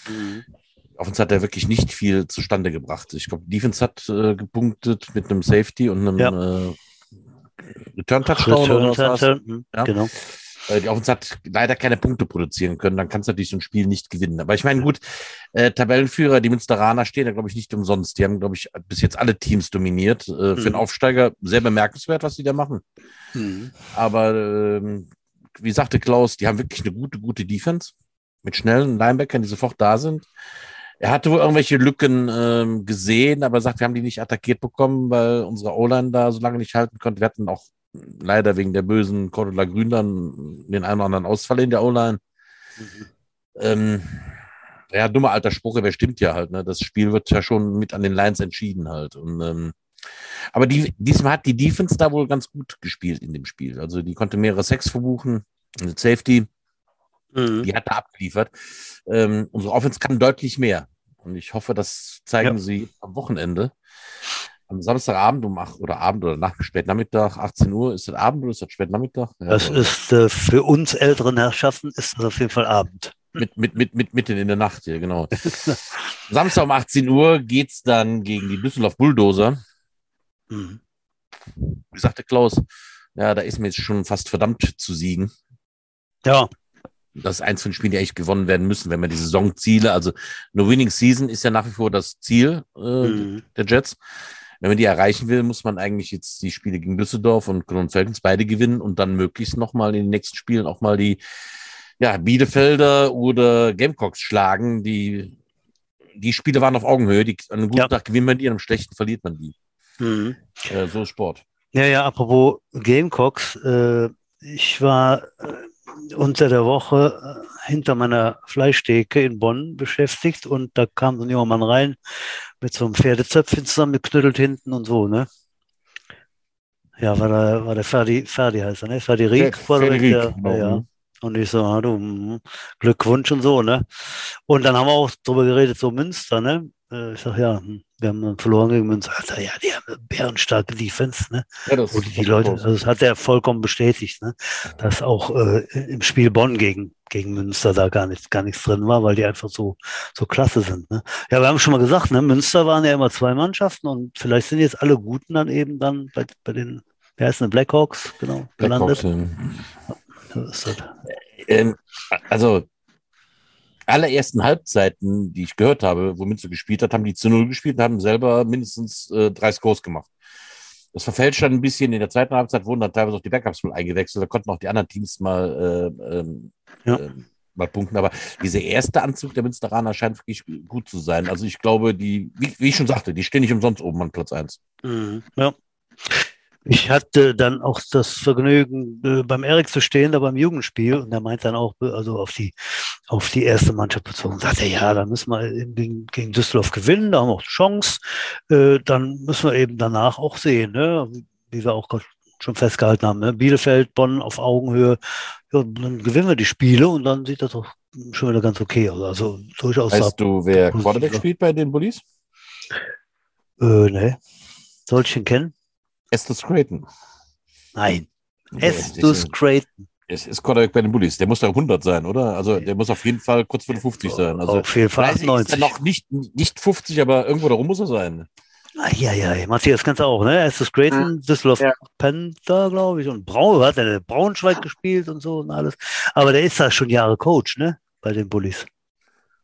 Mhm. Offense hat er wirklich nicht viel zustande gebracht. Ich glaube, Defense hat äh, gepunktet mit einem Safety und einem ja. äh, Return-Touchdown Return oder was. Hm, ja? Genau. Äh, die Offense hat leider keine Punkte produzieren können, dann kannst du natürlich so ein Spiel nicht gewinnen. Aber ich meine, gut, äh, Tabellenführer, die Münsteraner stehen da, glaube ich, nicht umsonst. Die haben, glaube ich, bis jetzt alle Teams dominiert. Äh, mhm. Für einen hm. Aufsteiger sehr bemerkenswert, was die da machen. Mhm. Aber äh, wie sagte Klaus, die haben wirklich eine gute, gute Defense mit schnellen Linebackern, die sofort da sind. Er hatte wohl irgendwelche Lücken ähm, gesehen, aber sagt, wir haben die nicht attackiert bekommen, weil unsere O-Line da so lange nicht halten konnte. Wir hatten auch leider wegen der bösen Cordula Grün dann den einen oder anderen Ausfall in der O-Line. Mhm. Ähm, ja, dummer alter Spruch, aber stimmt ja halt. Ne? Das Spiel wird ja schon mit an den Lines entschieden halt. Und, ähm, aber die, diesmal hat die Defense da wohl ganz gut gespielt in dem Spiel. Also die konnte mehrere Sex verbuchen, Safety. Mhm. Die hat da abgeliefert. Ähm, unsere Offense kann deutlich mehr. Und ich hoffe, das zeigen ja. sie am Wochenende. Am Samstagabend um 8 oder Abend oder nach Spätnachmittag, 18 Uhr. Ist das Abend oder ist das Spätnachmittag? Ja, das ist äh, für uns älteren Herrschaften ist das auf jeden Fall Abend. Mit, mit, mit, mit mitten in der Nacht hier, genau. Samstag um 18 Uhr geht es dann gegen die Düsseldorf Bulldozer. Mhm. Wie sagte Klaus, ja, da ist mir jetzt schon fast verdammt zu siegen. Ja das ist eins von den Spielen, die eigentlich gewonnen werden müssen, wenn man die Saisonziele, also eine Winning Season ist ja nach wie vor das Ziel äh, mhm. der Jets. Wenn man die erreichen will, muss man eigentlich jetzt die Spiele gegen Düsseldorf und Cologne Falcons beide gewinnen und dann möglichst nochmal in den nächsten Spielen auch mal die ja, Bielefelder oder Gamecocks schlagen. Die, die Spiele waren auf Augenhöhe. Die, an einem guten ja. Tag gewinnt man die, an einem schlechten verliert man die. Mhm. Äh, so ist Sport. Ja, ja, apropos Gamecocks. Äh, ich war äh, unter der Woche äh, hinter meiner Fleischtheke in Bonn beschäftigt und da kam so ein junger Mann rein mit so einem Pferdezöpfchen zusammengeknüttelt hinten und so, ne? Ja, war der, war der Ferdi, Ferdi heißt er, ne? Ferdi Rieck war der, der, genau. ja. Mhm. Und ich so, ah, du, hm, Glückwunsch und so, ne? Und dann haben wir auch drüber geredet, so Münster, ne? Äh, ich sag, ja, hm, wir haben verloren gegen Münster. Alter, ja, die haben eine bärenstarke Defense, ne? Ja, das und die Leute, also das hat er vollkommen bestätigt, ne? Dass auch äh, im Spiel Bonn gegen, gegen Münster da gar nichts, gar nichts drin war, weil die einfach so, so klasse sind, ne? Ja, wir haben schon mal gesagt, ne? Münster waren ja immer zwei Mannschaften und vielleicht sind jetzt alle Guten dann eben dann bei, bei den, wer heißt denn, Blackhawks, genau, gelandet. Blackhawks, ja. Ähm, also allerersten Halbzeiten, die ich gehört habe, wo Münster gespielt hat, haben die zu Null gespielt und haben selber mindestens äh, drei Scores gemacht. Das verfälscht dann ein bisschen. In der zweiten Halbzeit wurden dann teilweise auch die Backups mal eingewechselt. Da konnten auch die anderen Teams mal, äh, ähm, ja. äh, mal punkten. Aber dieser erste Anzug der Münsteraner scheint wirklich gut zu sein. Also ich glaube, die, wie, wie ich schon sagte, die stehen nicht umsonst oben an Platz 1. Mhm. Ja. Ich hatte dann auch das Vergnügen, äh, beim Erik zu stehen, da beim Jugendspiel, und er meint dann auch, also auf die, auf die erste Mannschaft bezogen, sagte er, ja, da müssen wir gegen, gegen Düsseldorf gewinnen, da haben wir auch Chance, äh, dann müssen wir eben danach auch sehen, ne, wie wir auch schon festgehalten haben, ne? Bielefeld, Bonn auf Augenhöhe, ja, dann gewinnen wir die Spiele und dann sieht das doch schon wieder ganz okay aus. Also durchaus. Weißt du, wer Quarterback spielt bei den Bullies? Äh, ne. Soll ich ihn kennen? Estes Creighton. Nein. Estes Creighton. Es ist Quarterback bei den Bullies. Der muss da 100 sein, oder? Also der muss auf jeden Fall kurz vor 50 sein. Also, auf jeden Fall 90. Ist er noch nicht, nicht 50, aber irgendwo darum muss er sein. Ah, ja, ja, Matthias kennst du auch, ne? Estes Creighton. Düsseldorf ja. Panther, glaube ich, und Braun, hat er Braunschweig gespielt und so und alles. Aber der ist da schon Jahre Coach, ne? Bei den Bullies.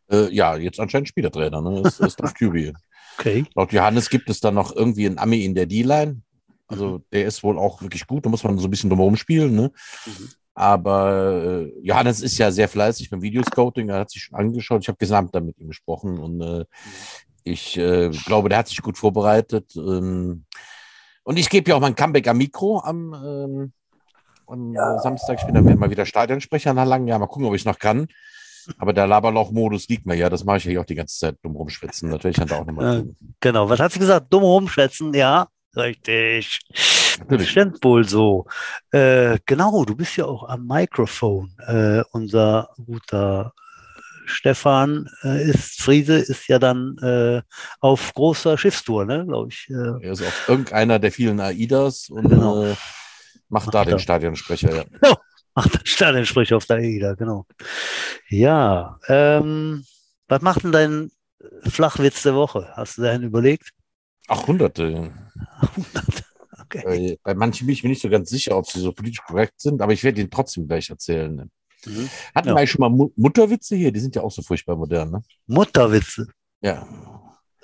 Äh, ja, jetzt anscheinend Spielertrainer, ne? Ist, ist das QB. Okay. Laut Johannes gibt es da noch irgendwie einen Ami in der D-Line. Also mhm. der ist wohl auch wirklich gut, da muss man so ein bisschen drumherum spielen. Ne? Mhm. Aber äh, Johannes ist ja sehr fleißig beim Videoscouting, er hat sich schon angeschaut. Ich habe gesamt mit ihm gesprochen und äh, mhm. ich äh, glaube, der hat sich gut vorbereitet. Ähm, und ich gebe ja auch mein Comeback am Mikro am, ähm, am ja. Samstag. Ich bin dann mal wieder Stadionsprecher nach langem Jahr. Mal gucken, ob ich noch kann. Aber der Laberloch-Modus liegt mir ja, das mache ich ja auch die ganze Zeit dumm rumschwitzen. Natürlich hat er auch nochmal. Äh, genau, was hat sie gesagt? Dumm rumschwitzen, ja, richtig. Natürlich. Stimmt wohl so. Äh, genau, du bist ja auch am Mikrofon. Äh, unser guter Stefan äh, ist, Friese ist ja dann äh, auf großer Schiffstour, ne, glaube ich. Äh. Er ist auf irgendeiner der vielen AIDAs und genau. Äh, macht, macht da den Stadionsprecher, ja. Genau. Ach, der Stadionsprecher auf der AIDA, genau. Ja, ähm, was macht denn dein Flachwitz der Woche? Hast du einen überlegt? Ach, hunderte. hunderte. Okay. Bei manchen bin ich mir nicht so ganz sicher, ob sie so politisch korrekt sind, aber ich werde ihn trotzdem gleich erzählen. Ne? Mhm. Hatten ja. wir eigentlich schon mal Mutterwitze hier? Die sind ja auch so furchtbar modern, ne? Mutterwitze? Ja.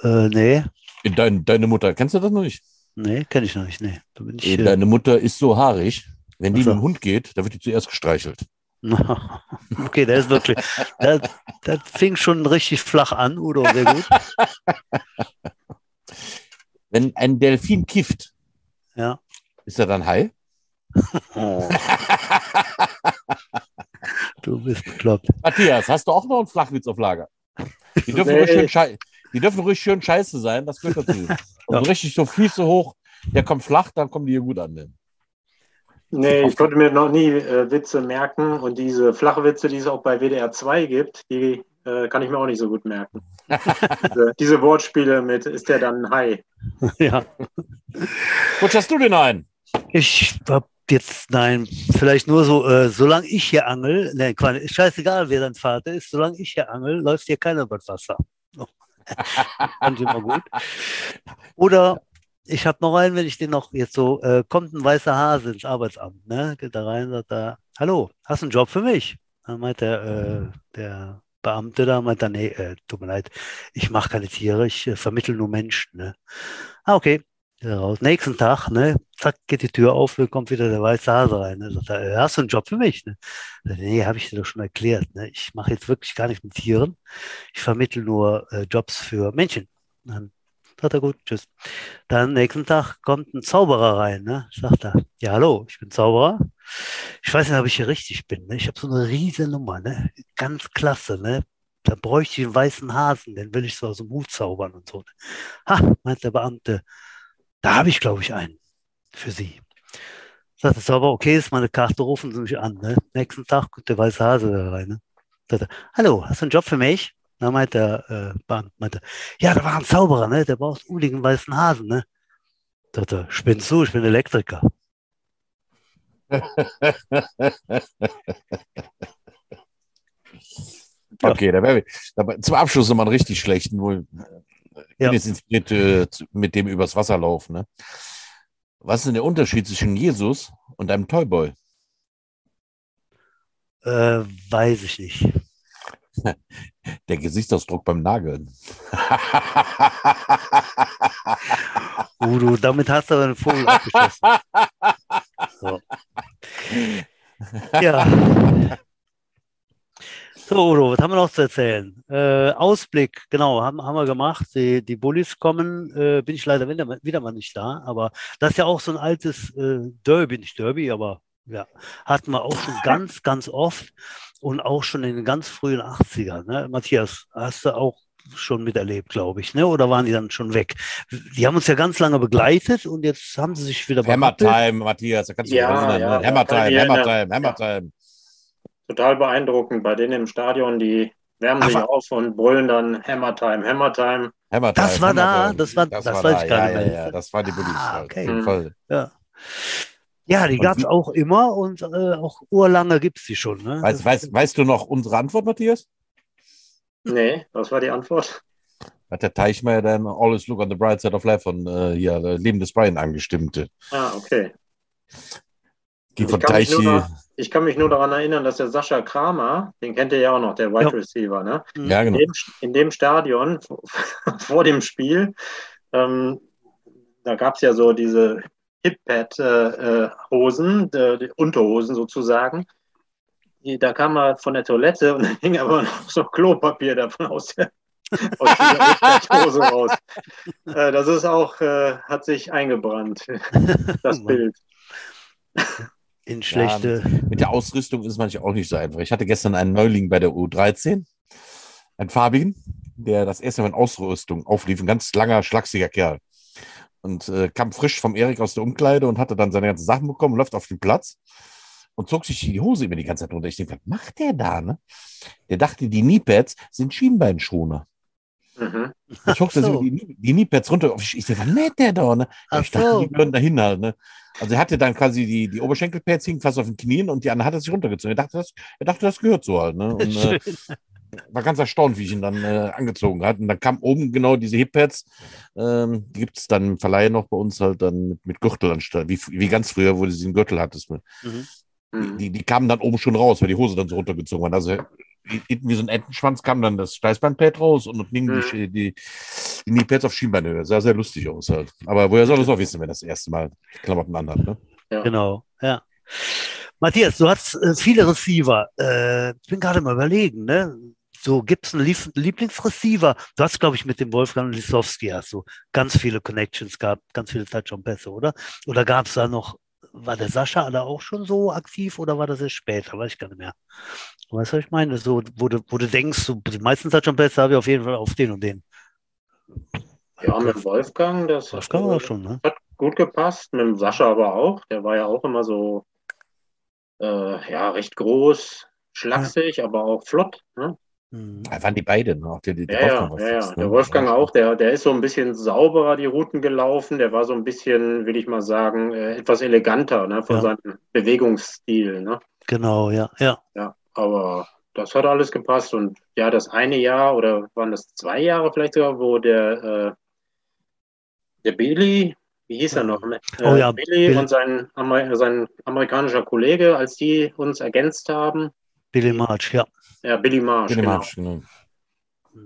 Äh, nee. Dein, deine Mutter, kennst du das noch nicht? Nee, kenne ich noch nicht. Nee. Ich, äh, deine Mutter ist so haarig. Wenn die also. mit dem Hund geht, da wird die zuerst gestreichelt. Okay, der ist wirklich, das, das fing schon richtig flach an, Udo, sehr gut. Wenn ein Delfin kifft, ja. ist er dann high? Oh. du bist bekloppt. Matthias, hast du auch noch einen Flachwitz auf Lager? Die dürfen, nee. ruhig, schön die dürfen ruhig schön scheiße sein, das gehört dazu. Und ja. richtig so Füße hoch, der kommt flach, dann kommen die hier gut an. Nee, ich konnte mir noch nie äh, Witze merken und diese flache Witze, die es auch bei WDR 2 gibt, die äh, kann ich mir auch nicht so gut merken. diese, diese, Wortspiele mit, ist der dann Hai? Ja. Wo hast du denn ein? Ich hab jetzt, nein, vielleicht nur so, äh, solange ich hier angel, ne, ist scheißegal, wer dein Vater ist, solange ich hier angel, läuft hier keiner über das Wasser. Fand ich immer gut. Oder ich habe noch einen, wenn ich den noch jetzt so, äh, kommt ein weißer Hase ins Arbeitsamt, ne? Geht da rein, sagt er, hallo, hast du einen Job für mich? Dann meint der, äh, der Beamte da, meint er, nee, äh, tut mir leid, ich mache keine Tiere, ich äh, vermittel nur Menschen, ne? Ah, okay. Raus. Nächsten Tag, ne, zack, geht die Tür auf, kommt wieder der weiße Hase rein. Ne? Sagt er, hast du einen Job für mich? Ne? Nee, habe ich dir doch schon erklärt. Ne? Ich mache jetzt wirklich gar nicht mit Tieren. Ich vermittel nur äh, Jobs für Menschen. Dann Sagt er, gut, tschüss. Dann nächsten Tag kommt ein Zauberer rein, ne? Sagt er, ja, hallo, ich bin Zauberer. Ich weiß nicht, ob ich hier richtig bin. Ne? Ich habe so eine riesige Nummer, ne? Ganz klasse, ne? Da bräuchte ich einen weißen Hasen, den will ich so aus dem Hut zaubern und so. Ha, meint der Beamte, da habe ich, glaube ich, einen für Sie. Sagt der Zauberer, okay, ist meine Karte, rufen Sie mich an. Ne? Nächsten Tag kommt der weiße Hase da rein. Ne? Sagt er, hallo, hast du einen Job für mich? Na, meint der äh, Bahn, meinte, ja, da war ein Zauberer, ne? Der braucht unbedingt einen weißen Hasen, ne? Dachte, spinnst du, ich bin Elektriker. okay, da wäre zum Abschluss nochmal einen richtig schlechten, wo ja. mit, äh, mit dem übers Wasser laufen. Ne? Was ist denn der Unterschied zwischen Jesus und einem Toyboy? Äh, weiß ich nicht. Der Gesichtsausdruck beim Nageln. Udo, damit hast du aber einen Vogel abgeschossen. So. Ja. So, Udo, haben wir noch zu erzählen? Äh, Ausblick, genau, haben, haben wir gemacht. Die, die Bullies kommen, äh, bin ich leider wieder, wieder mal nicht da, aber das ist ja auch so ein altes äh, Derby, nicht Derby, aber ja, hatten wir auch schon ganz, ganz oft und auch schon in den ganz frühen 80ern. Ne? Matthias, hast du auch schon miterlebt, glaube ich, ne? oder waren die dann schon weg? Die haben uns ja ganz lange begleitet und jetzt haben sie sich wieder Hammertime, Matthias, da kannst du ja, dich erinnern. ja, ne? Hammertime, ja. Hammertime, Hammertime. Total beeindruckend. Bei denen im Stadion, die wärmen sich Aber- auf und brüllen dann Hammertime, Hammertime. Hammertime. Das war da, Hammertime. das war- das weiß da. ich gar ja, nicht ja, mehr. ja, das war die Bullies. Ah, ja, okay. Auf jeden Mhm. Fall. Ja. Ja, die gab es auch immer und äh, auch urlange gibt es die schon. Ne? Weißt, weißt, weißt du noch unsere Antwort, Matthias? Nee, was war die Antwort? Hat der Teichmeier dann Always Look on the Bright Side of Life von äh, hier, äh, Leben des Brian angestimmt. Ah, okay. Die Ich von kann mich nur Teichi. noch- Ich kann mich nur daran erinnern, dass der Sascha Kramer, den kennt ihr ja auch noch, der Wide Ja. Receiver, ne? Ja, In genau. dem, in dem Stadion vor dem Spiel, ähm, da gab es ja so diese Hip-Pad-Hosen, äh, die Unterhosen sozusagen. Die, da kam er von der Toilette und dann hing aber noch so Klopapier davon aus der, aus dieser Hip-Pad-Hose raus. Äh, das ist auch, äh, hat sich eingebrannt, das Mann. Bild. in schlechte. Mit der Ausrüstung ist es manchmal auch nicht so einfach. Ich hatte gestern einen Neuling bei der U13, einen farbigen, der das erste Mal in Ausrüstung auflief, ein ganz langer, schlachsiger Kerl. Und äh, kam frisch vom Erik aus der Umkleide und hatte dann seine ganzen Sachen bekommen, läuft auf den Platz und zog sich die Hose immer die ganze Zeit runter. Ich denke, was macht der da? Ne? Der dachte, die Kneepads sind Schienbeinschoner. Mhm. Ach sich so. die, die Kneepads runter. Ich ich dachte, was näht der da? Ne? Ich dachte, so. die gehören dahin halt. Ne? Also er hatte dann quasi die, die Oberschenkelpads hingen fast auf den Knien und die andere hat er sich runtergezogen. Er dachte, das, er dachte, das gehört so halt. Ne? Und, äh. war ganz erstaunt, wie ich ihn dann äh, angezogen hat. Und dann kam oben genau diese Hip-Pads. Ähm, die gibt es dann im Verleih noch bei uns halt dann mit, mit Gürtel anstatt. Wie, wie ganz früher, wo du diesen Gürtel hattest. Ne? Mhm. Mhm. Die, die kamen dann oben schon raus, weil die Hose dann so runtergezogen war. Also hinten wie so ein Entenschwanz kam dann das Steißbandpad raus und unten hingen die, die, die Kniepads auf Schienbeinhöhe. Sah sehr lustig aus halt. Aber woher soll das auch wissen, wenn das erste Mal Klamotten anhat, ne? Ja. Genau, ja. Matthias, du hast äh, viele Receiver. Äh, ich bin gerade mal überlegen, ne? So, gibt es einen Lieblingsreceiver? Du hast, glaube ich, mit dem Wolfgang Lissowski hast du ganz viele Connections gehabt, ganz viele Touchdown-Pässe, oder? Oder gab es da noch, war der Sascha da auch schon so aktiv oder war das erst später? Weiß ich gar nicht mehr. Weißt du, was ich meine? So, wo du, wo du denkst, so, die meisten Touchdown-Pässe habe ich auf jeden Fall auf den und den. Ja, mit Wolfgang, das Wolfgang war schon, ne? hat gut gepasst. Mit dem Sascha aber auch. Der war ja auch immer so, äh, ja, recht groß, schlaksig, aber auch flott. Ne? Mhm. Da waren die beiden, ne? Auch der, der Ja, ja, Wolfgang ja, ja. ne? Der Wolfgang auch, der, der ist so ein bisschen sauberer die Routen gelaufen. Der war so ein bisschen, will ich mal sagen, äh, etwas eleganter ne, von Ja. seinem Bewegungsstil. Ne? Genau, ja, ja. Ja, aber das hat alles gepasst. Und ja, das eine Jahr oder waren das zwei Jahre vielleicht sogar, wo der, äh, der Billy, wie hieß er noch? Äh, Oh ja, Billy Bill- und sein, Amer sein amerikanischer Kollege, als die uns ergänzt haben. Billy March, ja. Ja, Billy Marsh, Billy genau. Marsh, genau.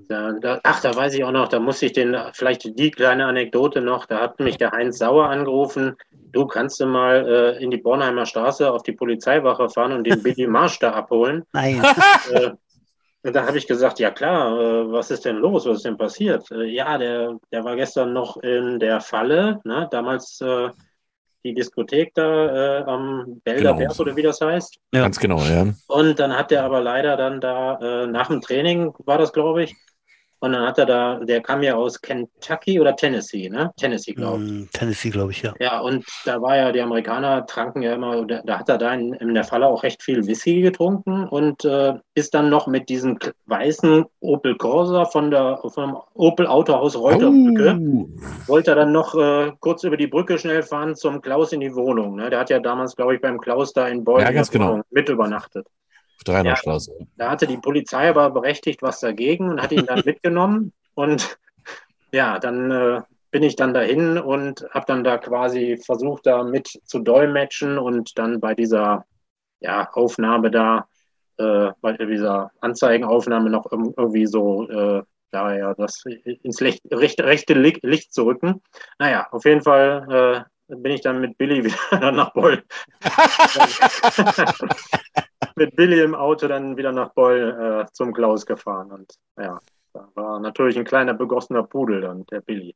Da, da, ach, da weiß ich auch noch, da musste ich den, vielleicht die kleine Anekdote noch, da hat mich der Heinz Sauer angerufen, du kannst du mal äh, in die Bornheimer Straße auf die Polizeiwache fahren und den Billy Marsh da abholen. Nein. äh, und da habe ich gesagt, ja klar, äh, was ist denn los, was ist denn passiert? Äh, ja, der, der war gestern noch in der Falle, ne? damals äh, die Diskothek da äh, am Belder Genau. Berg oder wie das heißt. Ja. Ganz genau, ja. Und dann hat er aber leider dann da, äh, nach dem Training war das, glaube ich, und dann hat er da, der kam ja aus Kentucky oder Tennessee, ne? Tennessee, glaube ich. Mm, Tennessee, glaube ich, ja. Ja, und da war ja, die Amerikaner tranken ja immer, da, da hat er da in, in der Falle auch recht viel Whisky getrunken und äh, ist dann noch mit diesem weißen Opel Corsa von der, vom Opel Autohaus Reuterbrücke, Oh. wollte er dann noch äh, kurz über die Brücke schnell fahren zum Klaus in die Wohnung. Ne? Der hat ja damals, glaube ich, beim Klaus da in Beulen Ja, genau. Mit übernachtet. Auf der Rheinaustraße. Da hatte die Polizei aber berechtigt was dagegen und hat ihn dann mitgenommen. Und ja, dann äh, bin ich dann dahin und habe dann da quasi versucht, da mit zu dolmetschen und dann bei dieser ja, Aufnahme da, äh, bei dieser Anzeigenaufnahme noch irg- irgendwie so, äh, da ja, das ins Licht, rechte, rechte Li- Licht zu rücken. Naja, auf jeden Fall äh, bin ich dann mit Billy wieder nach Boll. mit Billy im Auto dann wieder nach Beul äh, zum Klaus gefahren. Und ja, da war natürlich ein kleiner begossener Pudel dann, der Billy.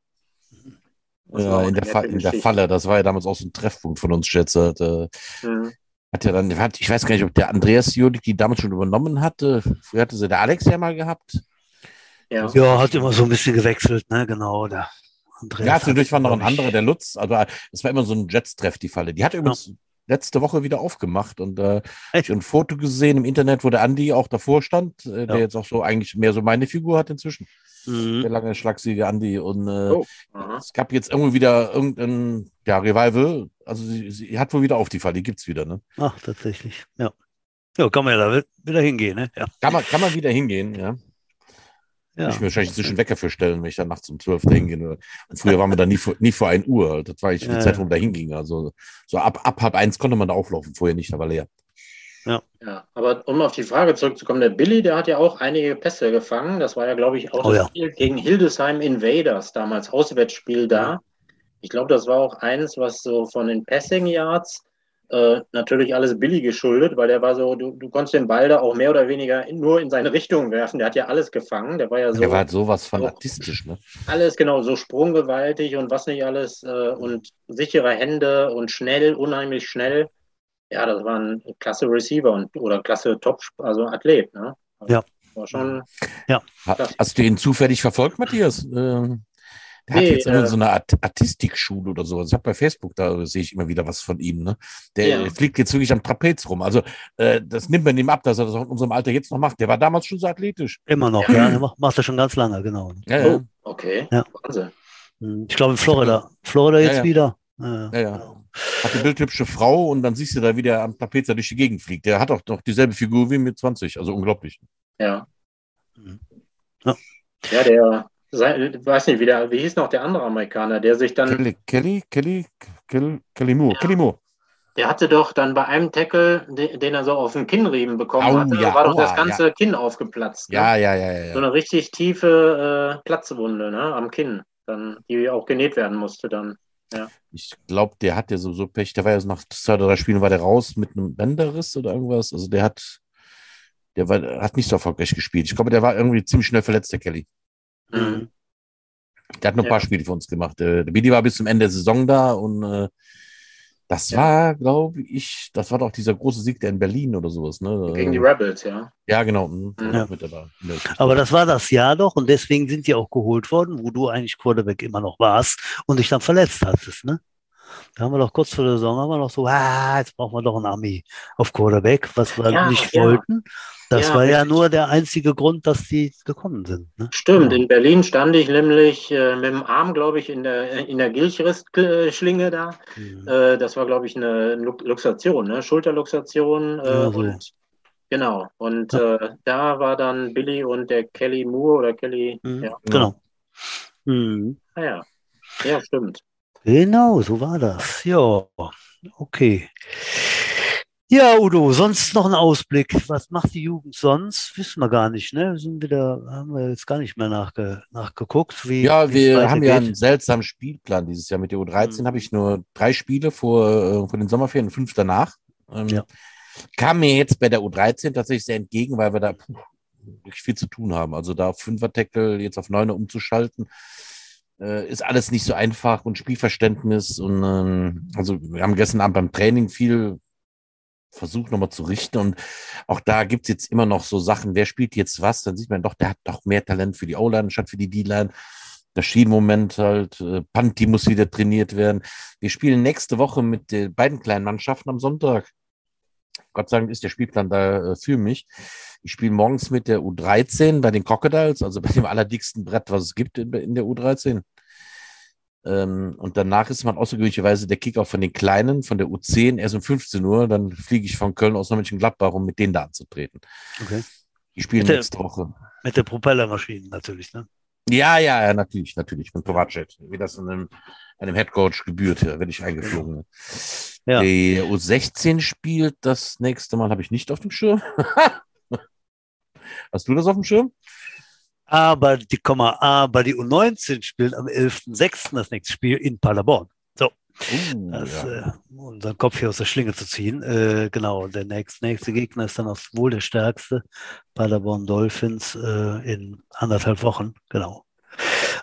ja, in der, Fa in der Falle, das war ja damals auch so ein Treffpunkt von uns, schätze. Mhm. Hat ja dann, hat, ich weiß gar nicht, ob der Andreas Jodik die damals schon übernommen hatte. Früher hatte sie der Alex ja mal gehabt. Ja. ja, hat immer so ein bisschen gewechselt, ne, genau. Der Andreas ja, zwischendurch war noch ein anderer, der Lutz. Also, es war immer so ein Jets-Treff, die Falle. Die hat übrigens ja letzte Woche wieder aufgemacht und äh, ich ein Foto gesehen im Internet, wo der Andi auch davor stand, äh, der jetzt auch so eigentlich mehr so meine Figur hat inzwischen. Mhm. Der lange schlagsiege Andi. Und äh, oh. es gab jetzt irgendwie wieder irgendein ja, Revival. Also sie, sie hat wohl wieder auf die Fall, die gibt es wieder, ne? Ach, tatsächlich. Ja. Ja, kann man ja da wieder hingehen, ne? Ja. Kann, man, kann man wieder hingehen, ja. Ja. Ich mir wahrscheinlich inzwischen Wecker für stellen, wenn ich dann nachts um 12 da hingehe. Und früher waren wir da nie vor, nie vor 1 Uhr. Das war ich die ja, Zeit, wo man da hinging. Also so ab, ab halb eins konnte man da auflaufen, vorher nicht, da war leer. Ja. ja, aber um auf die Frage zurückzukommen, der Billy, der hat ja auch einige Pässe gefangen. Das war ja, glaube ich, auch oh, das ja. Spiel gegen Hildesheim Invaders, damals Auswärtsspiel da. Ich glaube, das war auch eins, was so von den Passing Yards äh, natürlich alles Billy geschuldet, weil der war so, du, du konntest den Ball da auch mehr oder weniger nur in seine Richtung werfen. Der hat ja alles gefangen. Der war ja so. Der war halt sowas fanatistisch, ne? Alles genau, so sprunggewaltig und was nicht alles äh, und sichere Hände und schnell, unheimlich schnell. Ja, das war ein klasse Receiver und oder klasse Top, also Athlet, ne? Also ja. War schon. Ja. Hast du ihn zufällig verfolgt, Matthias? Ähm der nee, hat jetzt äh, so eine Art Artistikschule oder sowas. Ich habe bei Facebook, da sehe ich immer wieder was von ihm. Ne? Der ja. fliegt jetzt wirklich am Trapez rum. Also äh, das nimmt man ihm ab, dass er das auch in unserem Alter jetzt noch macht. Der war damals schon so athletisch. Immer noch, ja. Der macht, das schon ganz lange, genau. Ja, ja. Oh, okay. Ja. Wahnsinn. Hm, ich glaube in Florida. Florida jetzt wieder. Ja, ja. Hat eine bildhübsche Frau und dann siehst du da, wie der am Trapez durch die Gegend fliegt. Der hat auch noch dieselbe Figur wie mit 20. Also unglaublich. Ja. Hm. Ja, ja der ich weiß nicht, wie, der, wie hieß noch der andere Amerikaner, der sich dann. Kelly, Kelly, Kelly, Kelly, Kelly Moore, ja. Kelly Moore. Der hatte doch dann bei einem Tackle, den, er so auf den Kinnriemen bekommen oh, hatte, ja, war doch das ganze ja. Kinn aufgeplatzt. Ne? Ja, ja, ja, ja, So eine richtig tiefe äh, Platzwunde ne, am Kinn, dann, die auch genäht werden musste dann. Ja. Ich glaube, der hat ja so, so Pech, der war ja nach zwei oder drei Spielen war der raus mit einem Bänderriss oder irgendwas. Also der hat, der war, hat nicht so erfolgreich gespielt. Ich glaube, der war irgendwie ziemlich schnell verletzt, der Kelly. Mhm. Der hat noch ein paar Spiele für uns gemacht. Der Billy war bis zum Ende der Saison da und äh, das ja. war, glaube ich, das war doch dieser große Sieg der in Berlin oder sowas. Ne? Gegen die Rebels, ja. Ja, genau. Mhm. Ja. Aber das war das Jahr doch und deswegen sind die auch geholt worden, wo du eigentlich Quarterback immer noch warst und dich dann verletzt hattest, ne? Da haben wir doch kurz vor der Saison haben wir noch so, ah, jetzt brauchen wir doch einen Army auf Quarterback, was wir ja, nicht wollten. Das ja, war ja nur der einzige Grund, dass die gekommen sind. Ne? Stimmt, in Berlin stand ich nämlich äh, mit dem Arm, glaube ich, in der, in der Gilchrist-Schlinge da. Mhm. Äh, das war, glaube ich, eine Luxation, ne? Schulterluxation. Äh, ja, so. und, genau, und ja. Äh, da war dann Billy und der Kelly Moore oder Kelly. Mhm. Ja. Genau. Mhm. Ah, ja. ja, stimmt. Genau, so war das. Ja, okay. Ja, Udo, sonst noch ein Ausblick. Was macht die Jugend sonst? Wissen wir gar nicht, ne? Sind wieder, haben wir jetzt gar nicht mehr nachge, nachgeguckt. Wie, ja, wir haben geht. ja einen seltsamen Spielplan dieses Jahr. Mit der U13 mhm. habe ich nur drei Spiele vor, äh, vor den Sommerferien und fünf danach. Ähm, ja. Kam mir jetzt bei der U13 tatsächlich sehr entgegen, weil wir da puh, wirklich viel zu tun haben. Also da auf Fünfer-Tackle jetzt auf Neuner umzuschalten, äh, ist alles nicht so einfach und Spielverständnis und ähm, also wir haben gestern Abend beim Training viel versucht nochmal zu richten. Und auch da gibt es jetzt immer noch so Sachen, wer spielt jetzt was, dann sieht man doch, der hat doch mehr Talent für die O-Line statt für die D-Line. Das Schienenmoment halt, äh, Panti muss wieder trainiert werden. Wir spielen nächste Woche mit den beiden kleinen Mannschaften am Sonntag. Gott sei Dank ist der Spielplan da äh, für mich. Ich spiele morgens mit der U13 bei den Crocodiles, also bei dem allerdicksten Brett, was es gibt in, in der U13. Ähm, und danach ist man außergewöhnlicherweise der Kickoff von den Kleinen, von der U10, erst um 15 Uhr. Dann fliege ich von Köln aus Mönchengladbach, um mit denen da anzutreten. Okay. Die spielen mit nächste Woche. Mit der Propellermaschinen natürlich, ne? Ja, ja, ja, natürlich, natürlich. Mit Privatjet. Wie das einem, einem Headcoach gebührt, werde ich eingeflogen. Ne? Ja. Die U16 spielt das nächste Mal, habe ich nicht auf dem Schirm. Hast du das auf dem Schirm? Aber die, aber die U19 spielt am 11.06. das nächste Spiel in Paderborn. So. Uh, das, ja. äh, unseren Kopf hier aus der Schlinge zu ziehen. Äh, genau, der nächste, nächste Gegner ist dann auch wohl der stärkste, Paderborn Dolphins äh, in anderthalb Wochen. Genau.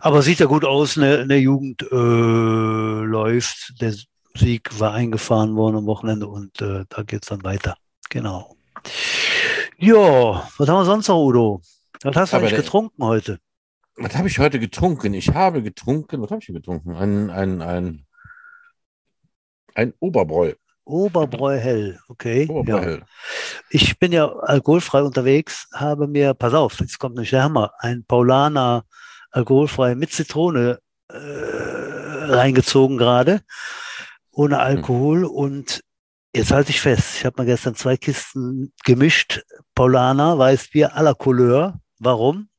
Aber sieht ja gut aus, eine, eine Jugend äh, läuft. Der Sieg war eingefahren worden am Wochenende und äh, da geht es dann weiter. Genau. Ja, was haben wir sonst noch, Udo? Was hast du eigentlich getrunken heute? Was habe ich heute getrunken? Ich habe getrunken, was habe ich getrunken? Ein, ein, ein, ein Oberbräu. Oberbräu hell, okay. Oberbräu ja. hell. Ich bin ja alkoholfrei unterwegs, habe mir, pass auf, jetzt kommt nicht der Hammer, ein Paulaner alkoholfrei mit Zitrone äh, reingezogen gerade, ohne hm. Alkohol. Hm. Und jetzt halte ich fest, ich habe mir gestern zwei Kisten gemischt, Paulaner, Weißbier à la Couleur. Warum?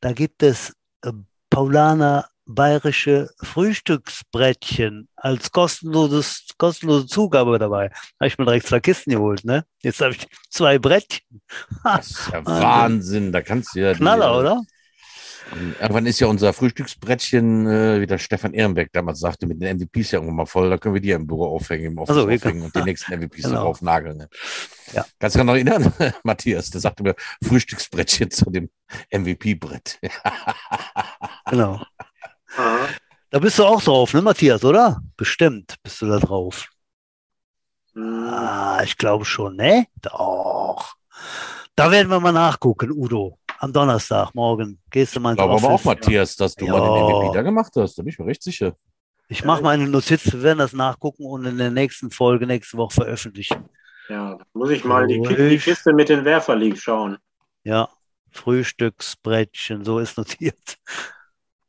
Da gibt es äh, Paulaner bayerische Frühstücksbrettchen als kostenloses, kostenlose Zugabe dabei. Habe ich mir direkt zwei Kisten geholt, ne? Jetzt habe ich zwei Brettchen. das ist ja Wahnsinn. Da kannst du ja. Knaller, die, oder? Irgendwann ist ja unser Frühstücksbrettchen, äh, wie der Stefan Ehrenbeck damals sagte, mit den MVPs ja irgendwann mal voll. Da können wir die ja im Büro aufhängen, im Office also, aufhängen und die nächsten MVPs genau. drauf nageln. Ja. Kannst du dich noch erinnern, Matthias? Der sagte mir Frühstücksbrettchen zu dem MVP-Brett. genau. Da bist du auch drauf, ne, Matthias, oder? Bestimmt bist du da drauf. Hm. Ah, ich glaube schon, ne? Doch. Da werden wir mal nachgucken, Udo am Donnerstag morgen. Gehst du mal ins Ich glaube aber auch, Matthias, dass du ja. mal den MVP da gemacht hast. Da bin ich mir recht sicher. Ich mache meine Notiz, wir werden das nachgucken und in der nächsten Folge nächste Woche veröffentlichen. Ja, muss ich mal die, die Kiste mit den Werferliegen schauen. Ja, Frühstücksbrettchen, so ist notiert.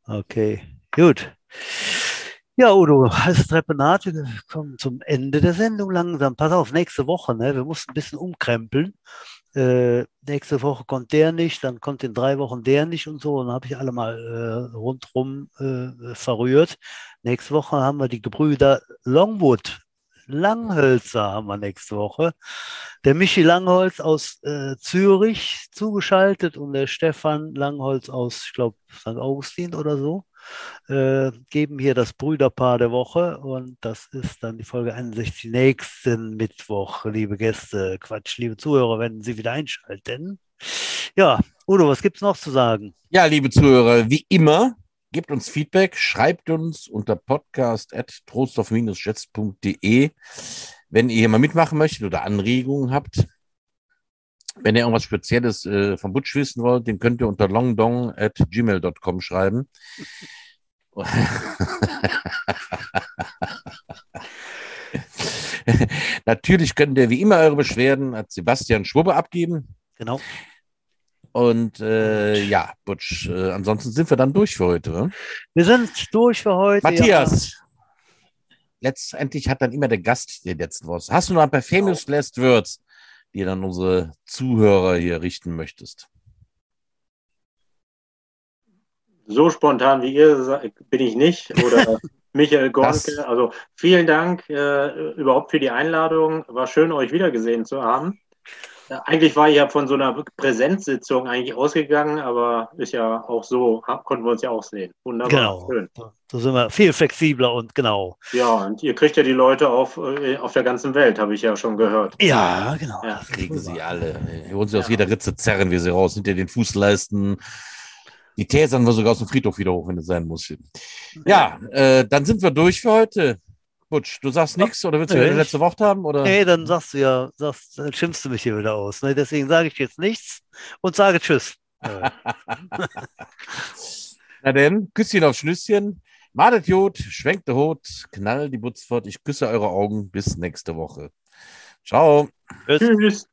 Okay, gut. Ja, Udo, heiße Trepenat, wir kommen zum Ende der Sendung langsam. Pass auf, nächste Woche, ne? Wir mussten ein bisschen umkrempeln äh, nächste Woche kommt der nicht, dann kommt in drei Wochen der nicht und so. Und dann habe ich alle mal äh, rundrum äh, verrührt. Nächste Woche haben wir die Gebrüder Longwood. Langhölzer haben wir nächste Woche. Der Michi Langholz aus äh, Zürich zugeschaltet und der Stefan Langholz aus, ich glaube, St. Augustin oder so äh, geben hier das Brüderpaar der Woche und das ist dann die Folge 61 nächsten Mittwoch, liebe Gäste, Quatsch, liebe Zuhörer, wenn Sie wieder einschalten. Ja, Udo, was gibt es noch zu sagen? Ja, liebe Zuhörer, wie immer, gebt uns Feedback, schreibt uns unter podcast.trostorf-jetz.de, wenn ihr mal mitmachen möchtet oder Anregungen habt. Wenn ihr irgendwas Spezielles äh, vom Butch wissen wollt, den könnt ihr unter longdong at gmail.com schreiben. Natürlich könnt ihr wie immer eure Beschwerden an Sebastian Schwubbe abgeben. Genau. Und äh, ja, Butch, äh, ansonsten sind wir dann durch für heute. Ne? Wir sind durch für heute. Matthias, ja. letztendlich hat dann immer der Gast den letzten Wort. Hast du noch ein paar famous genau. last words? die dann unsere Zuhörer hier richten möchtest? So spontan wie ihr bin ich nicht. Oder Michael Gornke. Also vielen Dank äh, überhaupt für die Einladung. War schön, euch wiedergesehen zu haben. Eigentlich war ich ja von so einer Präsenzsitzung eigentlich ausgegangen, aber ist ja auch so, konnten wir uns ja auch sehen. Wunderbar. Genau. Schön. So sind wir viel flexibler und genau. Ja, und ihr kriegt ja die Leute auf, äh, auf der ganzen Welt, habe ich ja schon gehört. Ja, genau. Ja. Kriegen sie alle. Wir wollen sie ja. aus jeder Ritze zerren wir sie raus, hinter den Fußleisten. Die Täsern wir sogar aus dem Friedhof wieder hoch, wenn es sein muss. Ja, äh, dann sind wir durch für heute. Butsch, du sagst nichts oder willst du nee, das letzte Wort haben? Oder? Nee, dann sagst du ja, sagst, dann schimpfst du mich hier wieder aus. Ne? Deswegen sage ich jetzt nichts und sage Tschüss. Na denn, Küsschen auf Schnüsschen. Madet Jod, schwenkt der Hut, knall die Butz fort. Ich küsse eure Augen. Bis nächste Woche. Ciao. Tschüss.